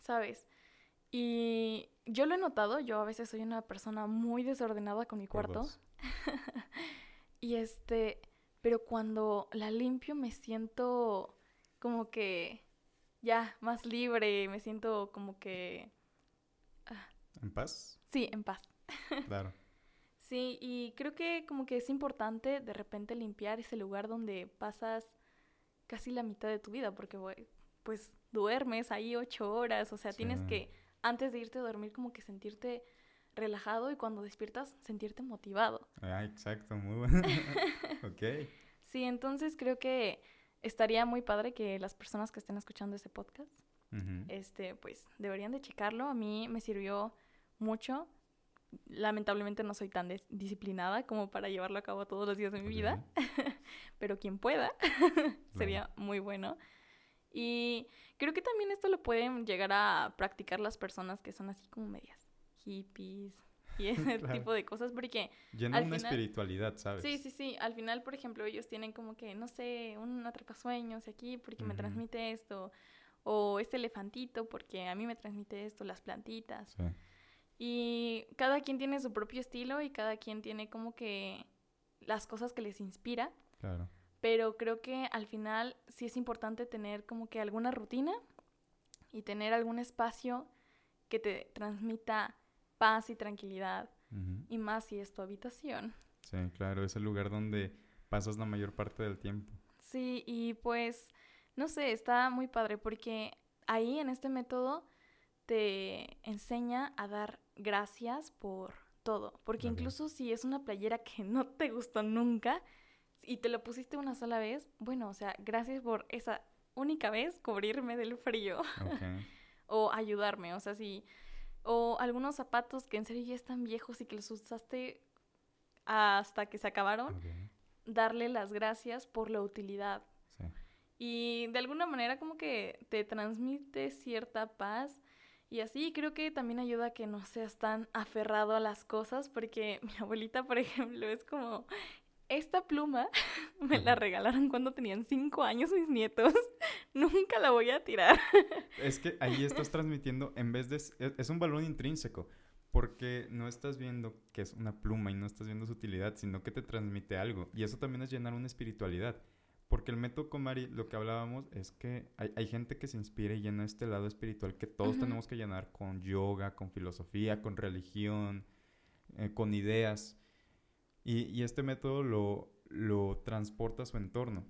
¿sabes? Y yo lo he notado, yo a veces soy una persona muy desordenada con mi cuarto. y este, pero cuando la limpio me siento como que ya más libre, me siento como que, ¿En paz? sí, en paz. Claro. Sí, y creo que como que es importante de repente limpiar ese lugar donde pasas casi la mitad de tu vida, porque pues duermes ahí ocho horas, o sea, tienes que antes de irte a dormir como que sentirte relajado y cuando despiertas sentirte motivado. Ah, exacto, muy bueno. ok. Sí, entonces creo que estaría muy padre que las personas que estén escuchando ese podcast, este, pues deberían de checarlo. A mí me sirvió mucho. Lamentablemente no soy tan disciplinada como para llevarlo a cabo todos los días de mi vida, pero quien pueda sería muy bueno. Y creo que también esto lo pueden llegar a practicar las personas que son así como medias hippies y ese Claro. tipo de cosas, porque Llena una final- espiritualidad, ¿sabes? Sí, sí, sí. Al final, por ejemplo, ellos tienen como que, no sé, un atrapasueños aquí porque me transmite esto. O este elefantito porque a mí me transmite esto, las plantitas. Sí. Y cada quien tiene su propio estilo y cada quien tiene como que las cosas que les inspira. Claro. Pero creo que al final sí es importante tener como que alguna rutina y tener algún espacio que te transmita paz y tranquilidad. Y más si es tu habitación. Sí, claro, es el lugar donde pasas la mayor parte del tiempo. Sí, y pues, no sé, está muy padre porque ahí en este método te enseña a dar gracias por todo. Porque incluso si es una playera que no te gustó nunca y te lo pusiste una sola vez, bueno, o sea, gracias por esa única vez cubrirme del frío. o ayudarme, o sea, si... O algunos zapatos que en serio ya están viejos y que los usaste hasta que se acabaron, darle las gracias por la utilidad. Y de alguna manera como que te transmite cierta paz y así creo que también ayuda a que no seas tan aferrado a las cosas porque mi abuelita, por ejemplo, es como, esta pluma me la regalaron cuando tenían cinco años mis nietos. Nunca la voy a tirar. Es que ahí estás transmitiendo, en vez de... Es un valor intrínseco, porque no estás viendo que es una pluma y no estás viendo su utilidad, sino que te transmite algo. Y eso también es llenar una espiritualidad. Porque el método Komari, lo que hablábamos, es que hay, gente que se inspira y llena este lado espiritual que todos tenemos que llenar con yoga, con filosofía, con religión, eh, con ideas. Y, este método lo, lo, transporta a su entorno.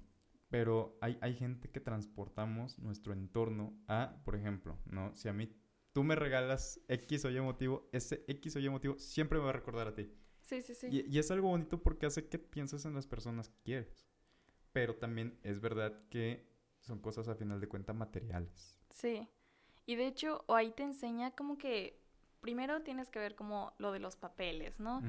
Pero hay, hay gente que transportamos nuestro entorno a, por ejemplo, ¿no? Si a mí tú me regalas X o Y motivo, ese X o Y motivo siempre me va a recordar a ti. Sí, sí, sí. Y, y es algo bonito porque hace que pienses en las personas que quieres. Pero también es verdad que son cosas a final de cuentas materiales. Sí. Y de hecho, o ahí te enseña como que primero tienes que ver como lo de los papeles, ¿no?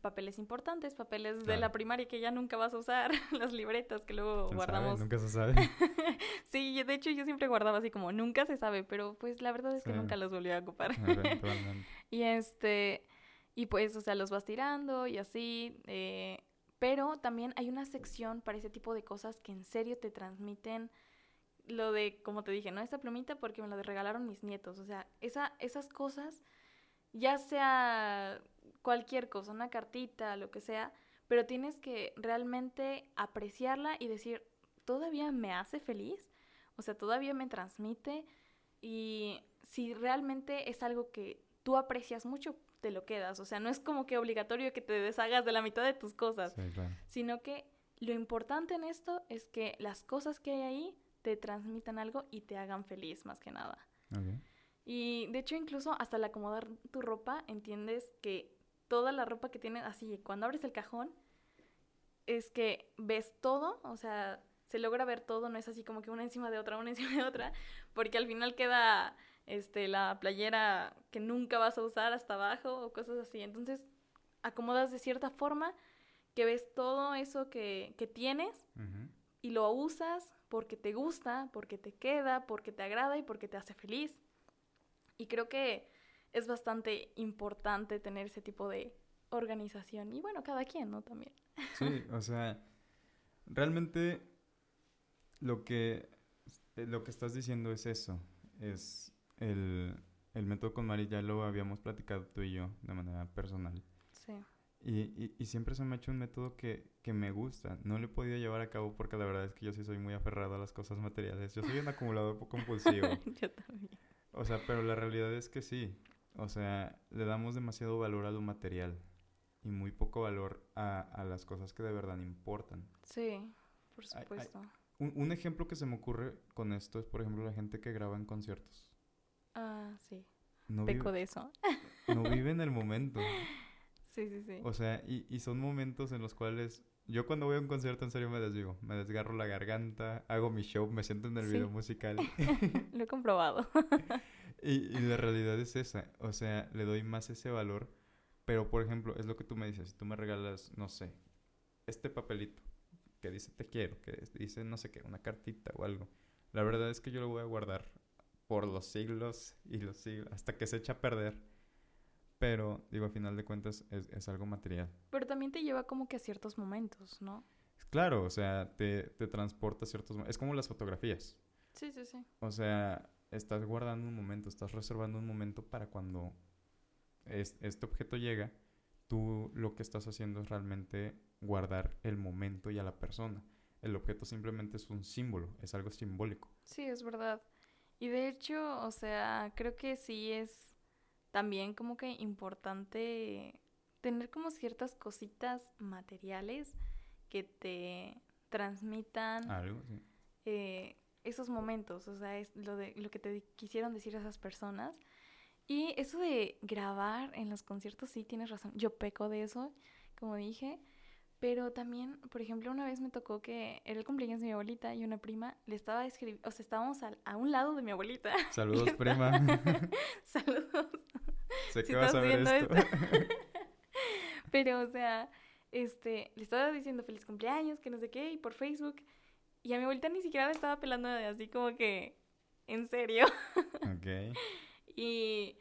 papeles importantes, papeles de la primaria que ya nunca vas a usar, las libretas que luego guardamos. Nunca se sabe. sí, de hecho yo siempre guardaba así como nunca se sabe, pero pues la verdad es que nunca los volví a ocupar. y este, y pues, o sea, los vas tirando y así, eh, pero también hay una sección para ese tipo de cosas que en serio te transmiten lo de, como te dije, ¿no? Esta plumita porque me la regalaron mis nietos, o sea, esa, esas cosas, ya sea cualquier cosa, una cartita, lo que sea, pero tienes que realmente apreciarla y decir, todavía me hace feliz, o sea, todavía me transmite y si realmente es algo que tú aprecias mucho, te lo quedas, o sea, no es como que obligatorio que te deshagas de la mitad de tus cosas, sino que lo importante en esto es que las cosas que hay ahí te transmitan algo y te hagan feliz más que nada. Y de hecho incluso hasta al acomodar tu ropa entiendes que toda la ropa que tienes, así, cuando abres el cajón, es que ves todo, o sea, se logra ver todo, no es así como que una encima de otra, una encima de otra, porque al final queda este, la playera que nunca vas a usar hasta abajo o cosas así. Entonces, acomodas de cierta forma que ves todo eso que, que tienes y lo usas porque te gusta, porque te queda, porque te agrada y porque te hace feliz. Y creo que es bastante importante tener ese tipo de organización. Y bueno, cada quien, ¿no? También. Sí, o sea, realmente lo que, eh, lo que estás diciendo es eso. Es el, el método con Mari, ya lo habíamos platicado tú y yo de manera personal. Sí. Y, y, y, siempre se me ha hecho un método que, que, me gusta. No lo he podido llevar a cabo porque la verdad es que yo sí soy muy aferrado a las cosas materiales. Yo soy un acumulador compulsivo. yo también. O sea, pero la realidad es que sí. O sea, le damos demasiado valor a lo material y muy poco valor a, a las cosas que de verdad importan. Sí, por supuesto. un, un, ejemplo que se me ocurre con esto es, por ejemplo, la gente que graba en conciertos. Ah, sí. No Peco de eso. no vive en el momento. Sí, sí, sí. O sea, y, y son momentos en los cuales yo cuando voy a un concierto en serio me desdigo, me desgarro la garganta, hago mi show, me siento en el video musical. Lo he comprobado. Y, la realidad es esa, o sea, le doy más ese valor, pero por ejemplo, es lo que tú me dices, si tú me regalas, no sé, este papelito que dice te quiero, que dice no sé qué, una cartita o algo, la verdad es que yo lo voy a guardar por los siglos y los siglos, hasta que se echa a perder. Pero, digo, a final de cuentas es, es algo material. Pero también te lleva como que a ciertos momentos, ¿no? Claro, o sea, te, te transporta a ciertos momentos. Es como las fotografías. Sí, sí, sí. O sea, estás guardando un momento, estás reservando un momento para cuando este objeto llega, tú lo que estás haciendo es realmente guardar el momento y a la persona. El objeto simplemente es un símbolo, es algo simbólico. Sí, es verdad. Y de hecho, o sea, creo que sí es también como que importante tener como ciertas cositas materiales que te transmitan Algo, sí. eh, esos momentos, o sea, es lo, de, lo que te quisieron decir esas personas. Y eso de grabar en los conciertos, sí, tienes razón, yo peco de eso, como dije, pero también, por ejemplo, una vez me tocó que era el cumpleaños de mi abuelita y una prima le estaba escribiendo, o sea, estábamos al- a un lado de mi abuelita. Saludos, prima. Saludos. sé Si que vas a ver esto. Pero, o sea, este, le estaba diciendo feliz cumpleaños, que no sé qué, y por Facebook. Y a mi abuelita ni siquiera le estaba pelando de así como que, en serio. ok. Y,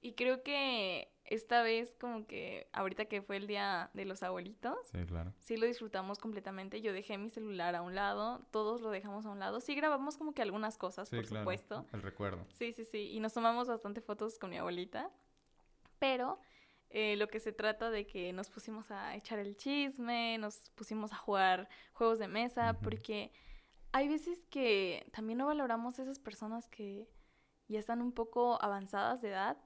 y creo que esta vez, como que ahorita que fue el día de los abuelitos, Sí, claro. sí lo disfrutamos completamente. Yo dejé mi celular a un lado, todos lo dejamos a un lado. Sí grabamos como que algunas cosas, Sí, por claro. supuesto. El recuerdo. Sí, sí, sí. Y nos tomamos bastante fotos con mi abuelita. Pero eh, lo que se trata de que nos pusimos a echar el chisme, nos pusimos a jugar juegos de mesa, porque hay veces que también no valoramos esas personas que ya están un poco avanzadas de edad.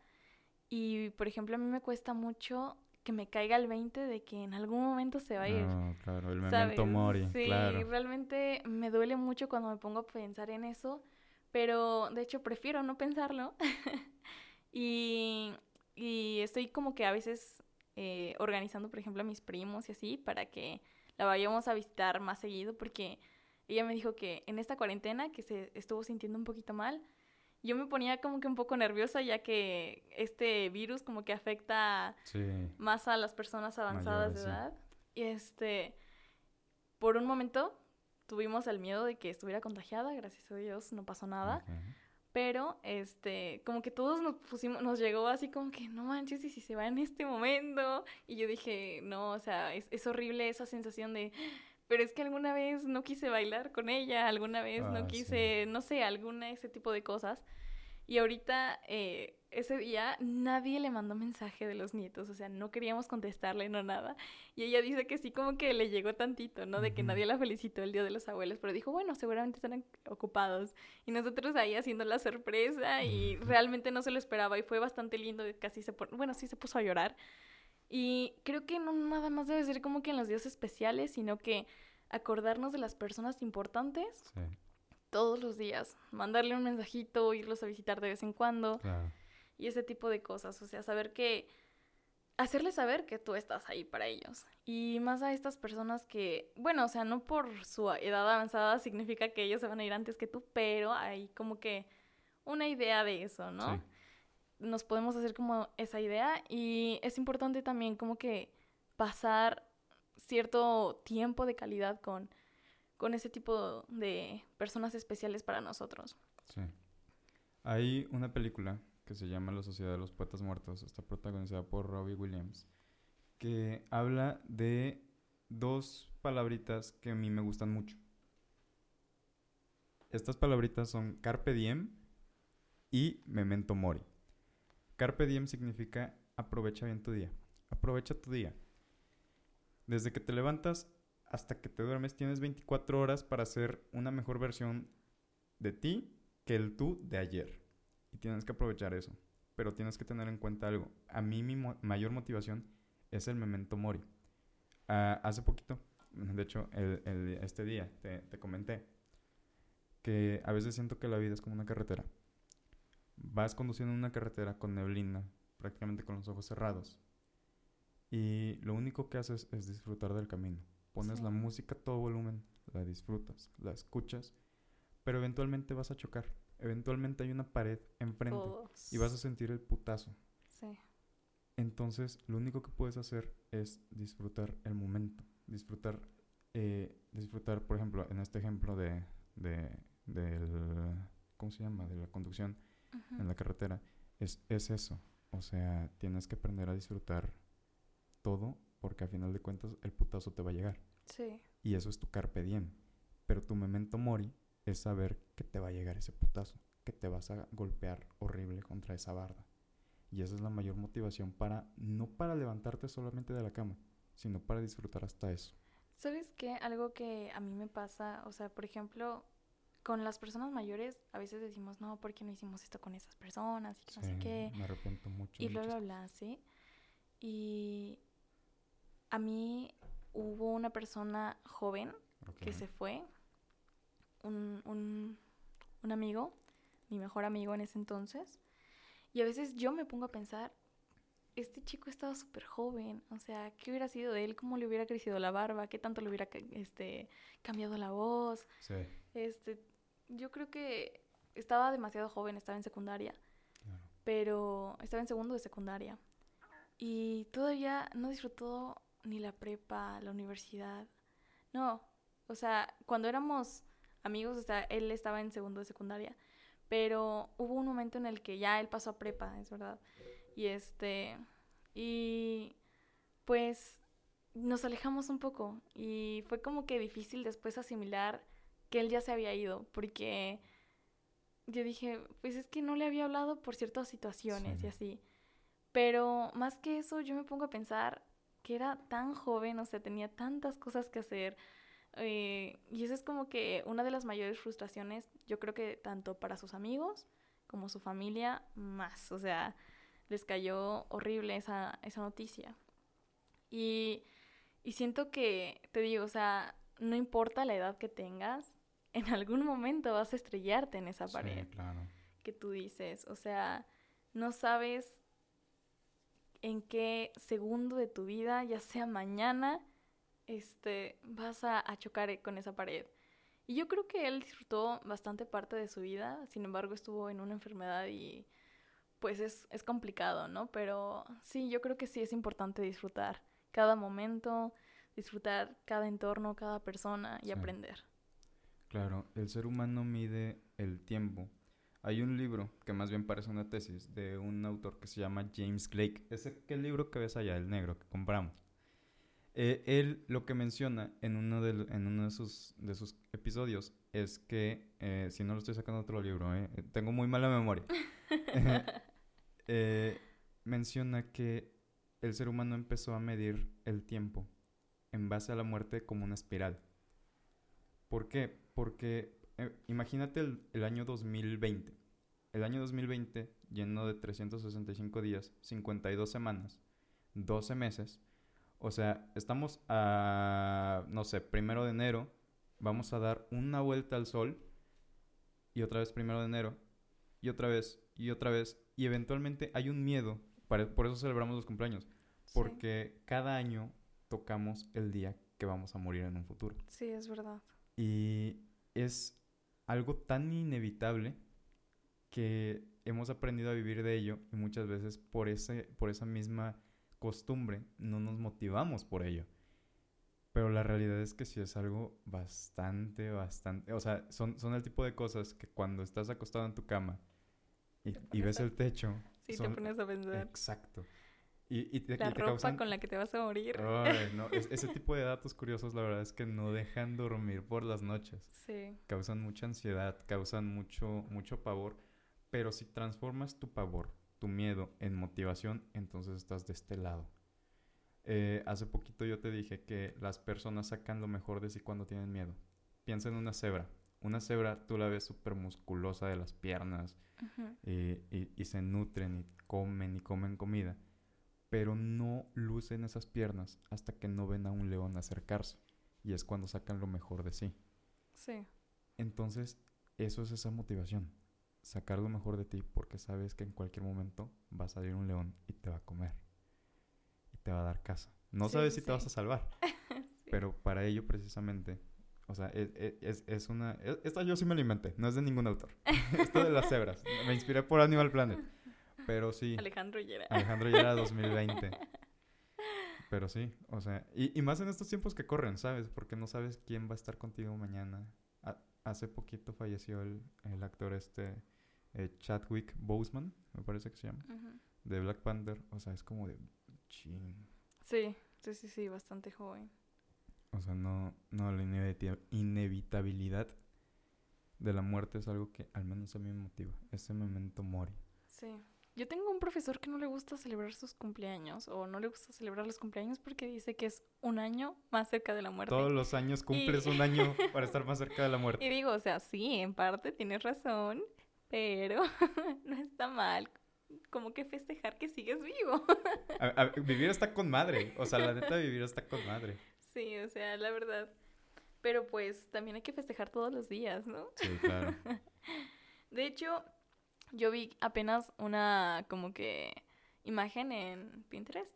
Y, por ejemplo, a mí me cuesta mucho que me caiga el 20 de que en algún momento se va a ir. No, claro, el ¿sabes? memento mori, Sí, claro. realmente me duele mucho cuando me pongo a pensar en eso, pero de hecho prefiero no pensarlo. y, y estoy como que a veces eh, organizando, por ejemplo, a mis primos y así, para que la vayamos a visitar más seguido, porque ella me dijo que en esta cuarentena, que se estuvo sintiendo un poquito mal, yo me ponía como que un poco nerviosa, ya que este virus como que afecta Sí, más a las personas avanzadas Mayores, de sí. edad. Y este, por un momento tuvimos el miedo de que estuviera contagiada, gracias a Dios no pasó nada, pero este, como que todos nos pusimos, nos llegó así como que no manches, y si se va en este momento, y yo dije, no, o sea, es, es horrible esa sensación de, pero es que alguna vez no quise bailar con ella, alguna vez Ah, no sí. quise, no sé, alguna ese tipo de cosas. Y ahorita, eh, ese día, nadie le mandó mensaje de los nietos, o sea, no queríamos contestarle, no nada. Y ella dice que sí, como que le llegó tantito, ¿no? De que nadie la felicitó el Día de los Abuelos, pero dijo, bueno, seguramente estarán ocupados. Y nosotros ahí haciendo la sorpresa y realmente no se lo esperaba y fue bastante lindo, casi se, bueno, sí se puso a llorar. Y creo que no nada más debe ser como que en los días especiales, sino que acordarnos de las personas importantes Sí, todos los días, mandarle un mensajito, irlos a visitar de vez en cuando claro. y ese tipo de cosas, o sea, saber que hacerles saber que tú estás ahí para ellos. Y más a estas personas que, bueno, o sea, no por su edad avanzada significa que ellos se van a ir antes que tú, pero hay como que una idea de eso, ¿no? Sí. Nos podemos hacer como esa idea y es importante también como que pasar cierto tiempo de calidad con, con ese tipo de personas especiales para nosotros. Sí. Hay una película que se llama La Sociedad de los Poetas Muertos. Está protagonizada por Robbie Williams. Que habla de dos palabritas que a mí me gustan mucho. Estas palabritas son Carpe Diem y Memento Mori. Carpe Diem significa aprovecha bien tu día. Aprovecha tu día. Desde que te levantas hasta que te duermes tienes 24 horas para hacer una mejor versión de ti que el tú de ayer. Y tienes que aprovechar eso. Pero tienes que tener en cuenta algo. A mí mi mayor motivación es el memento mori. Ah, hace poquito, de hecho, el- este día te comenté que a veces siento que la vida es como una carretera. Vas conduciendo una carretera con neblina, prácticamente con los ojos cerrados. Y lo único que haces es disfrutar del camino. Pones Sí. la música a todo volumen, la disfrutas, la escuchas, pero eventualmente vas a chocar. Eventualmente hay una pared enfrente y vas a sentir el putazo. Sí. Entonces, lo único que puedes hacer es disfrutar el momento. Disfrutar, eh, disfrutar, por ejemplo, en este ejemplo de, de, del, ¿cómo se llama? De la conducción En la carretera. Es, es eso. O sea, tienes que aprender a disfrutar todo porque a final de cuentas el putazo te va a llegar. Sí. Y eso es tu carpe diem. Pero tu memento mori es saber que te va a llegar ese putazo, que te vas a golpear horrible contra esa barda. Y esa es la mayor motivación para, no para levantarte solamente de la cama, sino para disfrutar hasta eso. ¿Sabes qué? Algo que a mí me pasa, o sea, por ejemplo, con las personas mayores, a veces decimos, no, ¿por qué no hicimos esto con esas personas? Y que no sé qué. Me arrepiento mucho. Y bla, bla, ¿sí? Y a mí hubo una persona joven que se fue, un, un, un amigo, mi mejor amigo en ese entonces, y a veces yo me pongo a pensar, este chico estaba súper joven, o sea, ¿qué hubiera sido de él? ¿Cómo le hubiera crecido la barba? ¿Qué tanto le hubiera este, cambiado la voz? Sí, Este, yo creo que estaba demasiado joven, estaba en secundaria, claro. pero estaba en segundo de secundaria. Y todavía no disfrutó ni la prepa, la universidad. No, o sea, cuando éramos amigos, o sea, él estaba en segundo de secundaria, pero hubo un momento en el que ya él pasó a prepa, es verdad. Y este, y pues nos alejamos un poco y fue como que difícil después asimilar que él ya se había ido, porque yo dije, pues es que no le había hablado por ciertas situaciones Sí. y así. Pero más que eso, yo me pongo a pensar que era tan joven, o sea, tenía tantas cosas que hacer. eh, y eso es como que una de las mayores frustraciones, yo creo que tanto para sus amigos como su familia, más. O sea, les cayó horrible esa, esa noticia. Y, y siento que, te digo, o sea, no importa la edad que tengas, en algún momento vas a estrellarte en esa pared Sí, claro. que tú dices. O sea, no sabes en qué segundo de tu vida, ya sea mañana, este, vas a, a chocar con esa pared. Y yo creo que él disfrutó bastante parte de su vida, sin embargo estuvo en una enfermedad y pues es, es complicado, ¿no? Pero sí, yo creo que sí es importante disfrutar cada momento, disfrutar cada entorno, cada persona y Sí. aprender. Claro, el ser humano mide el tiempo. Hay un libro que más bien parece una tesis de un autor que se llama James Blake. Ese que el libro que ves allá, el negro que compramos. Eh, él lo que menciona en uno de, en uno de sus, de sus episodios es que, eh, si no lo estoy sacando otro libro, eh, eh, tengo muy mala memoria. Menciona que el ser humano empezó a medir el tiempo en base a la muerte como una espiral. ¿Por qué? Porque eh, imagínate el, el año 2020. El año 2020 lleno de 365 días, 52 semanas, 12 meses. O sea, estamos a, no sé, primero de enero, vamos a dar una vuelta al sol y otra vez primero de enero y otra vez y otra vez y eventualmente hay un miedo, para- por eso celebramos los cumpleaños, Sí. porque cada año tocamos el día que vamos a morir en un futuro. Sí, es verdad. Y es algo tan inevitable que hemos aprendido a vivir de ello y muchas veces por, ese, por esa misma costumbre no nos motivamos por ello. Pero la realidad es que sí es algo bastante, bastante... O sea, son, son el tipo de cosas que cuando estás acostado en tu cama y, ves a- el techo... Sí, son- te pones a pensar. Exacto. Y, y te, La y te ropa causan- con la que te vas a morir. Ay, no, es- ese tipo de datos curiosos la verdad es que no dejan dormir por las noches Sí, causan mucha ansiedad, causan mucho, mucho pavor, pero si transformas tu pavor, tu miedo en motivación, entonces estás de este lado. Eh, hace poquito yo te dije que las personas sacan lo mejor de sí cuando tienen miedo. Piensa en una cebra. Una cebra tú la ves súper musculosa de las piernas eh, y, y se nutren y comen y comen comida, pero no lucen esas piernas hasta que no ven a un león acercarse y es cuando sacan lo mejor de sí. sí, Entonces, eso es esa motivación. Sacar lo mejor de ti porque sabes que en cualquier momento va a salir un león y te va a comer. Y te va a dar caza. No Sí, sabes sí, si te vas a salvar. sí. Pero para ello precisamente, o sea, es, es- es una... es- esta yo sí me la inventé, no es de ningún autor. Esto de las cebras. Me inspiré por Animal Planet. Pero sí, Alejandro Yera. Alejandro ya era 2020. Pero sí, o sea, y, y más en estos tiempos que corren, ¿sabes? Porque no sabes quién va a estar contigo mañana. Ha- hace poquito falleció el, el actor este eh, Chadwick Boseman, me parece que se llama, de Black Panther. O sea, es como de... Chin. Sí, sí, sí, sí, bastante joven. O sea, no, no, la inevita- inevitabilidad de la muerte es algo que al menos a mí me motiva. Ese memento mori. Sí. Yo tengo un profesor que no le gusta celebrar sus cumpleaños o no le gusta celebrar los cumpleaños porque dice que es un año más cerca de la muerte. Todos los años cumples Y- un año para estar más cerca de la muerte. Y digo, o sea, sí, en parte tienes razón, pero no está mal como que festejar que sigues vivo. vivir está con madre. O sea, la neta, vivir está con madre. Sí, o sea, la verdad. Pero pues también hay que festejar todos los días, ¿no? Sí, claro. De hecho, yo vi apenas una como que imagen en Pinterest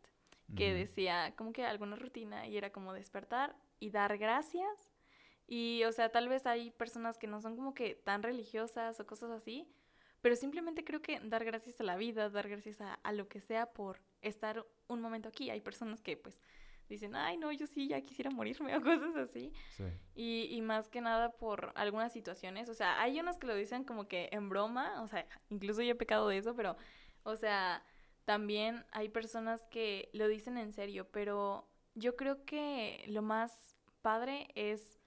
que decía como que alguna rutina y era como despertar y dar gracias. Y, o sea, tal vez hay personas que no son como que tan religiosas o cosas así, pero simplemente creo que dar gracias a la vida, dar gracias a, a lo que sea por estar un momento aquí. Hay personas que pues dicen, ay, no, yo sí, ya quisiera morirme o cosas así. Sí. Y, y más que nada por algunas situaciones. O sea, hay unos que lo dicen como que en broma, o sea, incluso yo he pecado de eso, pero, o sea, también hay personas que lo dicen en serio, pero yo creo que lo más padre es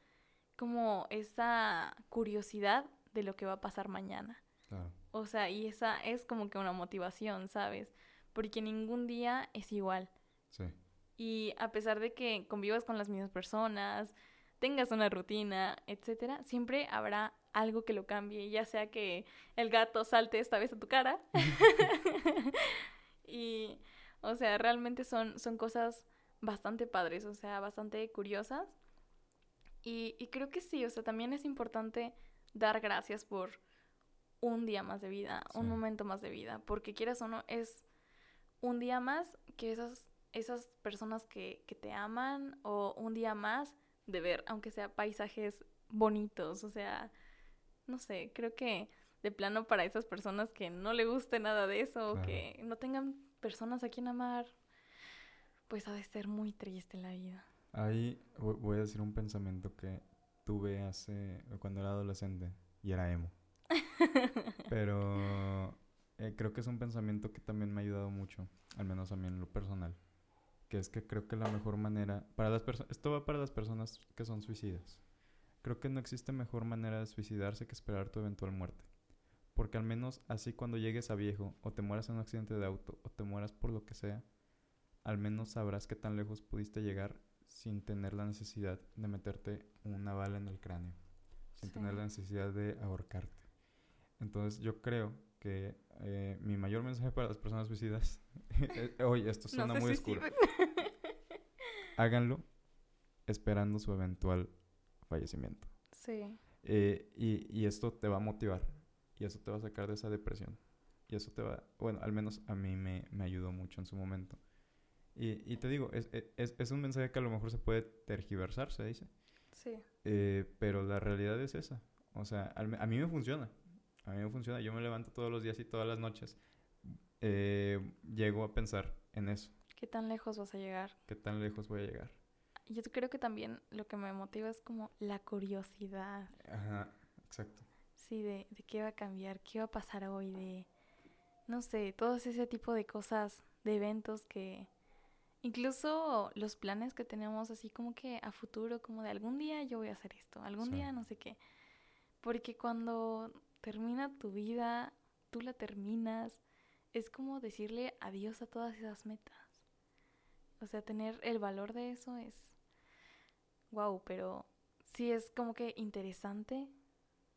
como esa curiosidad de lo que va a pasar mañana. O sea, y esa es como que una motivación, ¿sabes? Porque ningún día es igual. Sí. Y a pesar de que convivas con las mismas personas, tengas una rutina, etcétera, siempre habrá algo que lo cambie, ya sea que el gato salte esta vez a tu cara. y, o sea, realmente son, son cosas bastante padres, o sea, bastante curiosas. Y, y creo que sí, o sea, también es importante dar gracias por un día más de vida, un momento más de vida, porque quieras o no, es un día más que esas esas personas que, que te aman o un día más de ver, aunque sea paisajes bonitos, o sea, no sé, creo que de plano para esas personas que no le guste nada de eso, o que no tengan personas a quien amar, pues ha de ser muy triste la vida. Ahí voy a decir un pensamiento que tuve hace, cuando era adolescente y era emo. Pero eh, creo que es un pensamiento que también me ha ayudado mucho, al menos a mí en lo personal que es que creo que la mejor manera para las personas esto va para las personas que son suicidas. Creo que no existe mejor manera de suicidarse que esperar tu eventual muerte. Porque al menos así cuando llegues a viejo o te mueras en un accidente de auto o te mueras por lo que sea, al menos sabrás qué tan lejos pudiste llegar sin tener la necesidad de meterte una bala en el cráneo, sin tener la necesidad de ahorcarte. Entonces yo creo que eh, mi mayor mensaje para las personas suicidas, eh, oye, esto suena muy oscuro. Háganlo esperando su eventual fallecimiento. Sí. Eh, y, y, esto te va a motivar y eso te va a sacar de esa depresión. Y eso te va, bueno, al menos a mí me, me ayudó mucho en su momento. Y, y te digo, es, es, es, un mensaje que a lo mejor se puede tergiversar, se dice. Sí. pero la realidad es esa. O sea, a mí me funciona. A mí me funciona. Yo me levanto todos los días y todas las noches. Eh, llego a pensar en eso. ¿Qué tan lejos vas a llegar? ¿Qué tan lejos voy a llegar? Yo creo que también lo que me motiva es como la curiosidad. Ajá, exacto. Sí, de, de qué va a cambiar, qué va a pasar hoy, de, no sé, todo ese tipo de cosas, de eventos que, incluso los planes que tenemos así como que a futuro, como de algún día yo voy a hacer esto, algún día no sé qué. Porque cuando termina tu vida, tú la terminas. Es como decirle adiós a todas esas metas. O sea, tener el valor de eso es wow, pero sí es como que interesante,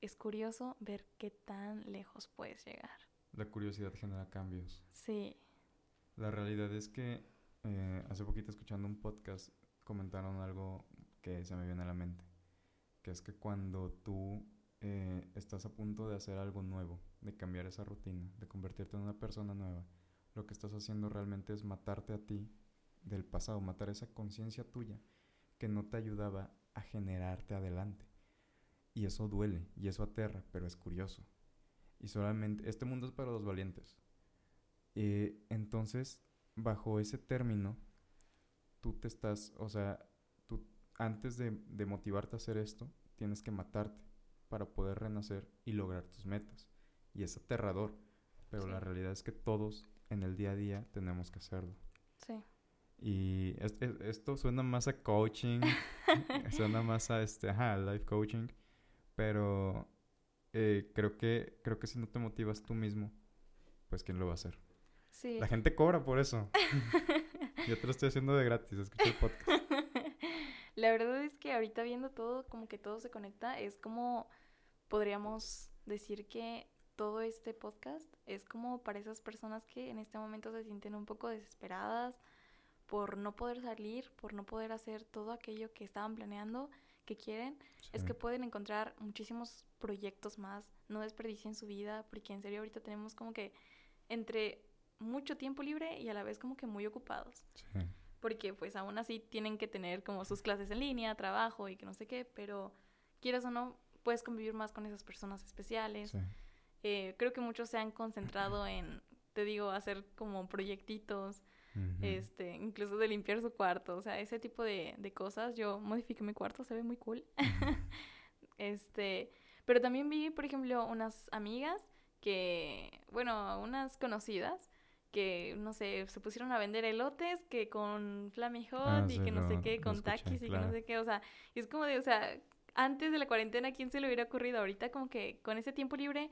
es curioso ver qué tan lejos puedes llegar. La curiosidad genera cambios. Sí. La realidad es que eh, hace poquito escuchando un podcast comentaron algo que se me viene a la mente, que es que cuando tú eh, estás a punto de hacer algo nuevo, de cambiar esa rutina, de convertirte en una persona nueva, lo que estás haciendo realmente es matarte a ti del pasado, matar esa conciencia tuya que no te ayudaba a generarte adelante. Y eso duele, y eso aterra, pero es curioso. Y solamente, este mundo es para los valientes. Eh, entonces, bajo ese término, tú te estás, o sea, tú antes de, de motivarte a hacer esto, tienes que matarte para poder renacer y lograr tus metas. Y es aterrador, pero la realidad es que todos en el día a día tenemos que hacerlo. Sí. Y esto suena más a coaching, suena más a este, ajá, life coaching, pero eh, creo que creo que si no te motivas tú mismo, pues quién lo va a hacer. Sí. La gente cobra por eso. Yo te lo estoy haciendo de gratis, escucha el podcast. La verdad es que ahorita viendo todo, como que todo se conecta, es como podríamos decir que todo este podcast es como para esas personas que en este momento se sienten un poco desesperadas por no poder salir, por no poder hacer todo aquello que estaban planeando, que quieren, es que pueden encontrar muchísimos proyectos más, no desperdicien su vida, porque en serio ahorita tenemos como que entre mucho tiempo libre y a la vez como que muy ocupados, Sí. porque pues aún así tienen que tener como sus clases en línea, trabajo y que no sé qué, pero quieras o no, puedes convivir más con esas personas especiales. Sí. Eh, creo que muchos se han concentrado en, te digo, hacer como proyectitos, este, incluso de limpiar su cuarto, o sea, ese tipo de, de cosas. Yo modifiqué mi cuarto, se ve muy cool. este, pero también vi, por ejemplo, unas amigas que, bueno, unas conocidas que, no sé, se pusieron a vender elotes que con Flammy Hot Ah, y sí, que no sé qué, con taquis y que no sé qué, o sea, y es como de, o sea, antes de la cuarentena, ¿quién se le hubiera ocurrido ahorita? Como que con ese tiempo libre...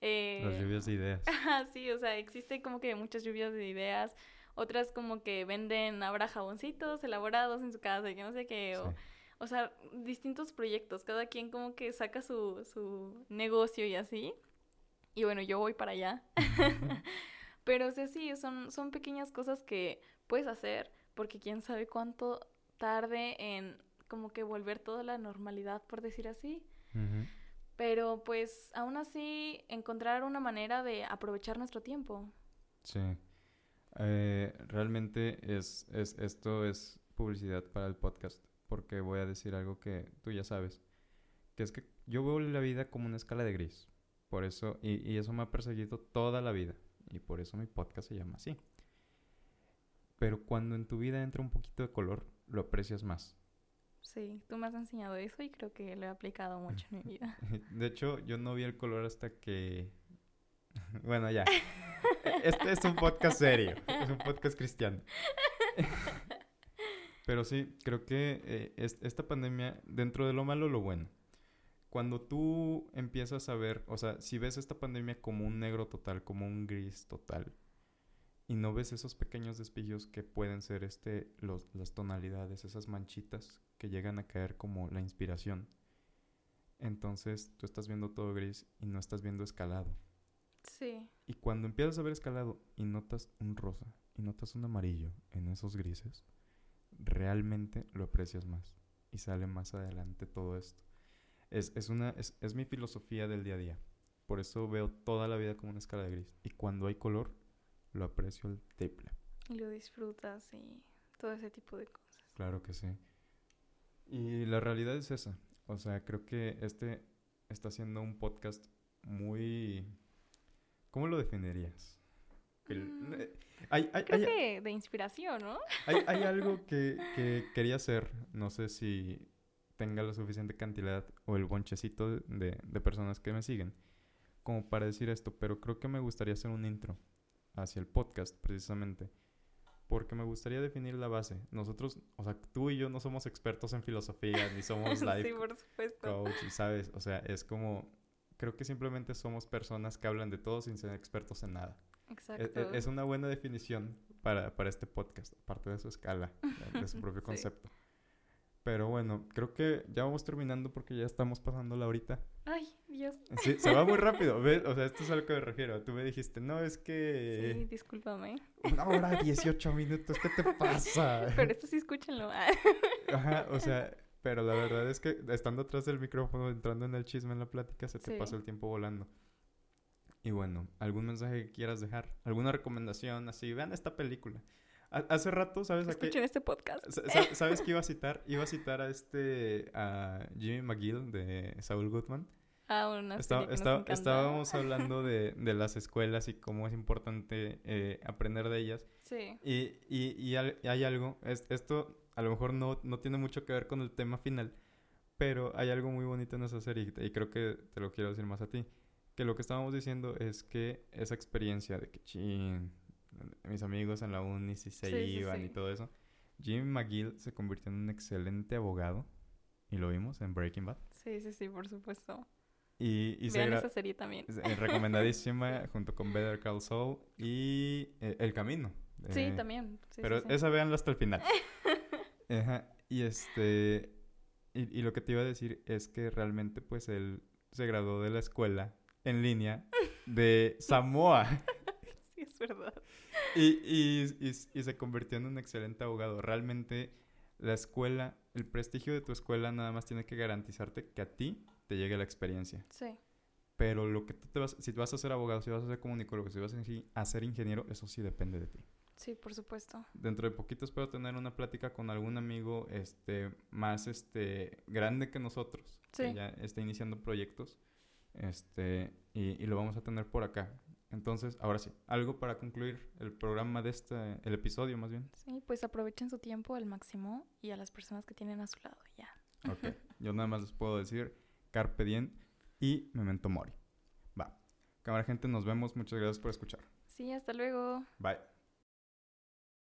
Eh, Las lluvias de ideas. Sí, o sea, existe como que muchas lluvias de ideas. Otras como que venden ahora jaboncitos elaborados en su casa y que no sé qué. O, Sí. o sea, distintos proyectos. Cada quien como que saca su, su negocio y así. Y bueno, yo voy para allá. Pero o sea, sí, son, son pequeñas cosas que puedes hacer porque quién sabe cuánto tarde en como que volver toda la normalidad, por decir así. Pero pues aún así encontrar una manera de aprovechar nuestro tiempo. Sí. Eh, realmente es, es, esto es publicidad para el podcast, porque voy a decir algo que tú ya sabes, que es que yo veo la vida como una escala de gris, por eso, y, y eso me ha perseguido toda la vida, y por eso mi podcast se llama así. Pero cuando en tu vida entra un poquito de color, lo aprecias más. Sí, tú me has enseñado eso y creo que lo he aplicado mucho en mi vida. De hecho, yo no vi el color hasta que... Bueno, ya. Este es un podcast serio. Es un podcast cristiano. Pero sí, creo que eh, es- esta pandemia, dentro de lo malo, lo bueno. Cuando tú empiezas a ver, o sea, si ves esta pandemia como un negro total, como un gris total, y no ves esos pequeños despillos que pueden ser este, los, las tonalidades, esas manchitas que llegan a caer como la inspiración, entonces tú estás viendo todo gris y no estás viendo escalado. Sí, Y cuando empiezas a ver escalado y notas un rosa y notas un amarillo en esos grises, realmente lo aprecias más y sale más adelante todo esto. Es, es, una, es, es mi filosofía del día a día. Por eso veo toda la vida como una escala de gris. Y cuando hay color, lo aprecio el triple. y lo disfrutas y todo ese tipo de cosas. Claro que sí. Y la realidad es esa. O sea, creo que este está siendo un podcast muy... ¿Cómo lo definirías? Mm, hay, hay- Creo hay- que de inspiración, ¿no? hay- hay algo que, que quería hacer. No sé si tenga la suficiente cantidad o el bonchecito de, de- de personas que me siguen como para decir esto, pero creo que me gustaría hacer un intro hacia el podcast precisamente. Porque me gustaría definir la base. Nosotros, o sea, tú y yo no somos expertos en filosofía, ni somos life sí, por supuesto. coach, y sabes, o sea, es como, creo que simplemente somos personas que hablan de todo sin ser expertos en nada. E- Exacto. e- Es, una buena definición para, para este podcast, aparte de su escala, de, su propio Sí. concepto. Pero bueno, creo que ya vamos terminando porque ya estamos pasando la horita. Ay, Dios. Sí, se va muy rápido, ¿ves? O sea, esto es a lo que me refiero. Tú me dijiste, no, es Sí, que discúlpame. una hora y 18 minutos, ¿qué te pasa? Pero esto sí escúchenlo. Ajá, o sea, pero la verdad es que estando atrás del micrófono, entrando en el chisme en la plática, se te Sí. pasa el tiempo volando. Y bueno, ¿algún mensaje que quieras dejar? ¿Alguna recomendación así? Vean esta película. Ha- hace rato, ¿sabes a qué? Escuchen este podcast. sa- sa- ¿Sabes qué iba a citar? Iba a citar a este, a Jimmy McGill de Saul Goodman. Ah, una Está- serie que nos está- encanta. estábamos hablando de, de las escuelas y cómo es importante eh, aprender de ellas. Sí. Y, y, y al- hay algo, es- esto a lo mejor no, no tiene mucho que ver con el tema final, pero hay algo muy bonito en esa serie y creo que te lo quiero decir más a ti. Que lo que estábamos diciendo es que esa experiencia de que, chin, mis amigos en la uni sí se Sí, sí, iban y sí. todo eso, Jimmy McGill se convirtió en un excelente abogado y lo vimos en Breaking Bad. Sí, sí, sí, por supuesto. Y, y Vean esa serie también. eh, recomendadísima junto con Better Call Saul y eh, El Camino. Sí, Eh, también. Sí, pero sí, sí. esa véanla hasta el final. Ajá. Y este. Y, y lo que te iba a decir es que realmente, pues él se graduó de la escuela en línea de Samoa. sí, es verdad. Y, y, y se convirtió en un excelente abogado. Realmente la escuela, el prestigio de tu escuela nada más tiene que garantizarte que a ti te llegue la experiencia. Sí, Pero lo que tú te vas, si vas a ser abogado, si vas a ser comunicólogo, si vas a ser- ingeniero, eso sí depende de ti. sí, por supuesto. Dentro de poquito espero tener una plática con algún amigo este, más este, grande que nosotros, que Sí. ya está iniciando proyectos, este, y, y lo vamos a tener por acá. Entonces, ahora sí, algo para concluir el programa de este, el episodio más bien. Sí, pues aprovechen su tiempo al máximo y a las personas que tienen a su lado, ya. Ok, yo nada más les puedo decir Carpe Diem y Memento Mori. Va. Cámara gente, nos vemos. Muchas gracias por escuchar. Sí, hasta luego. Bye.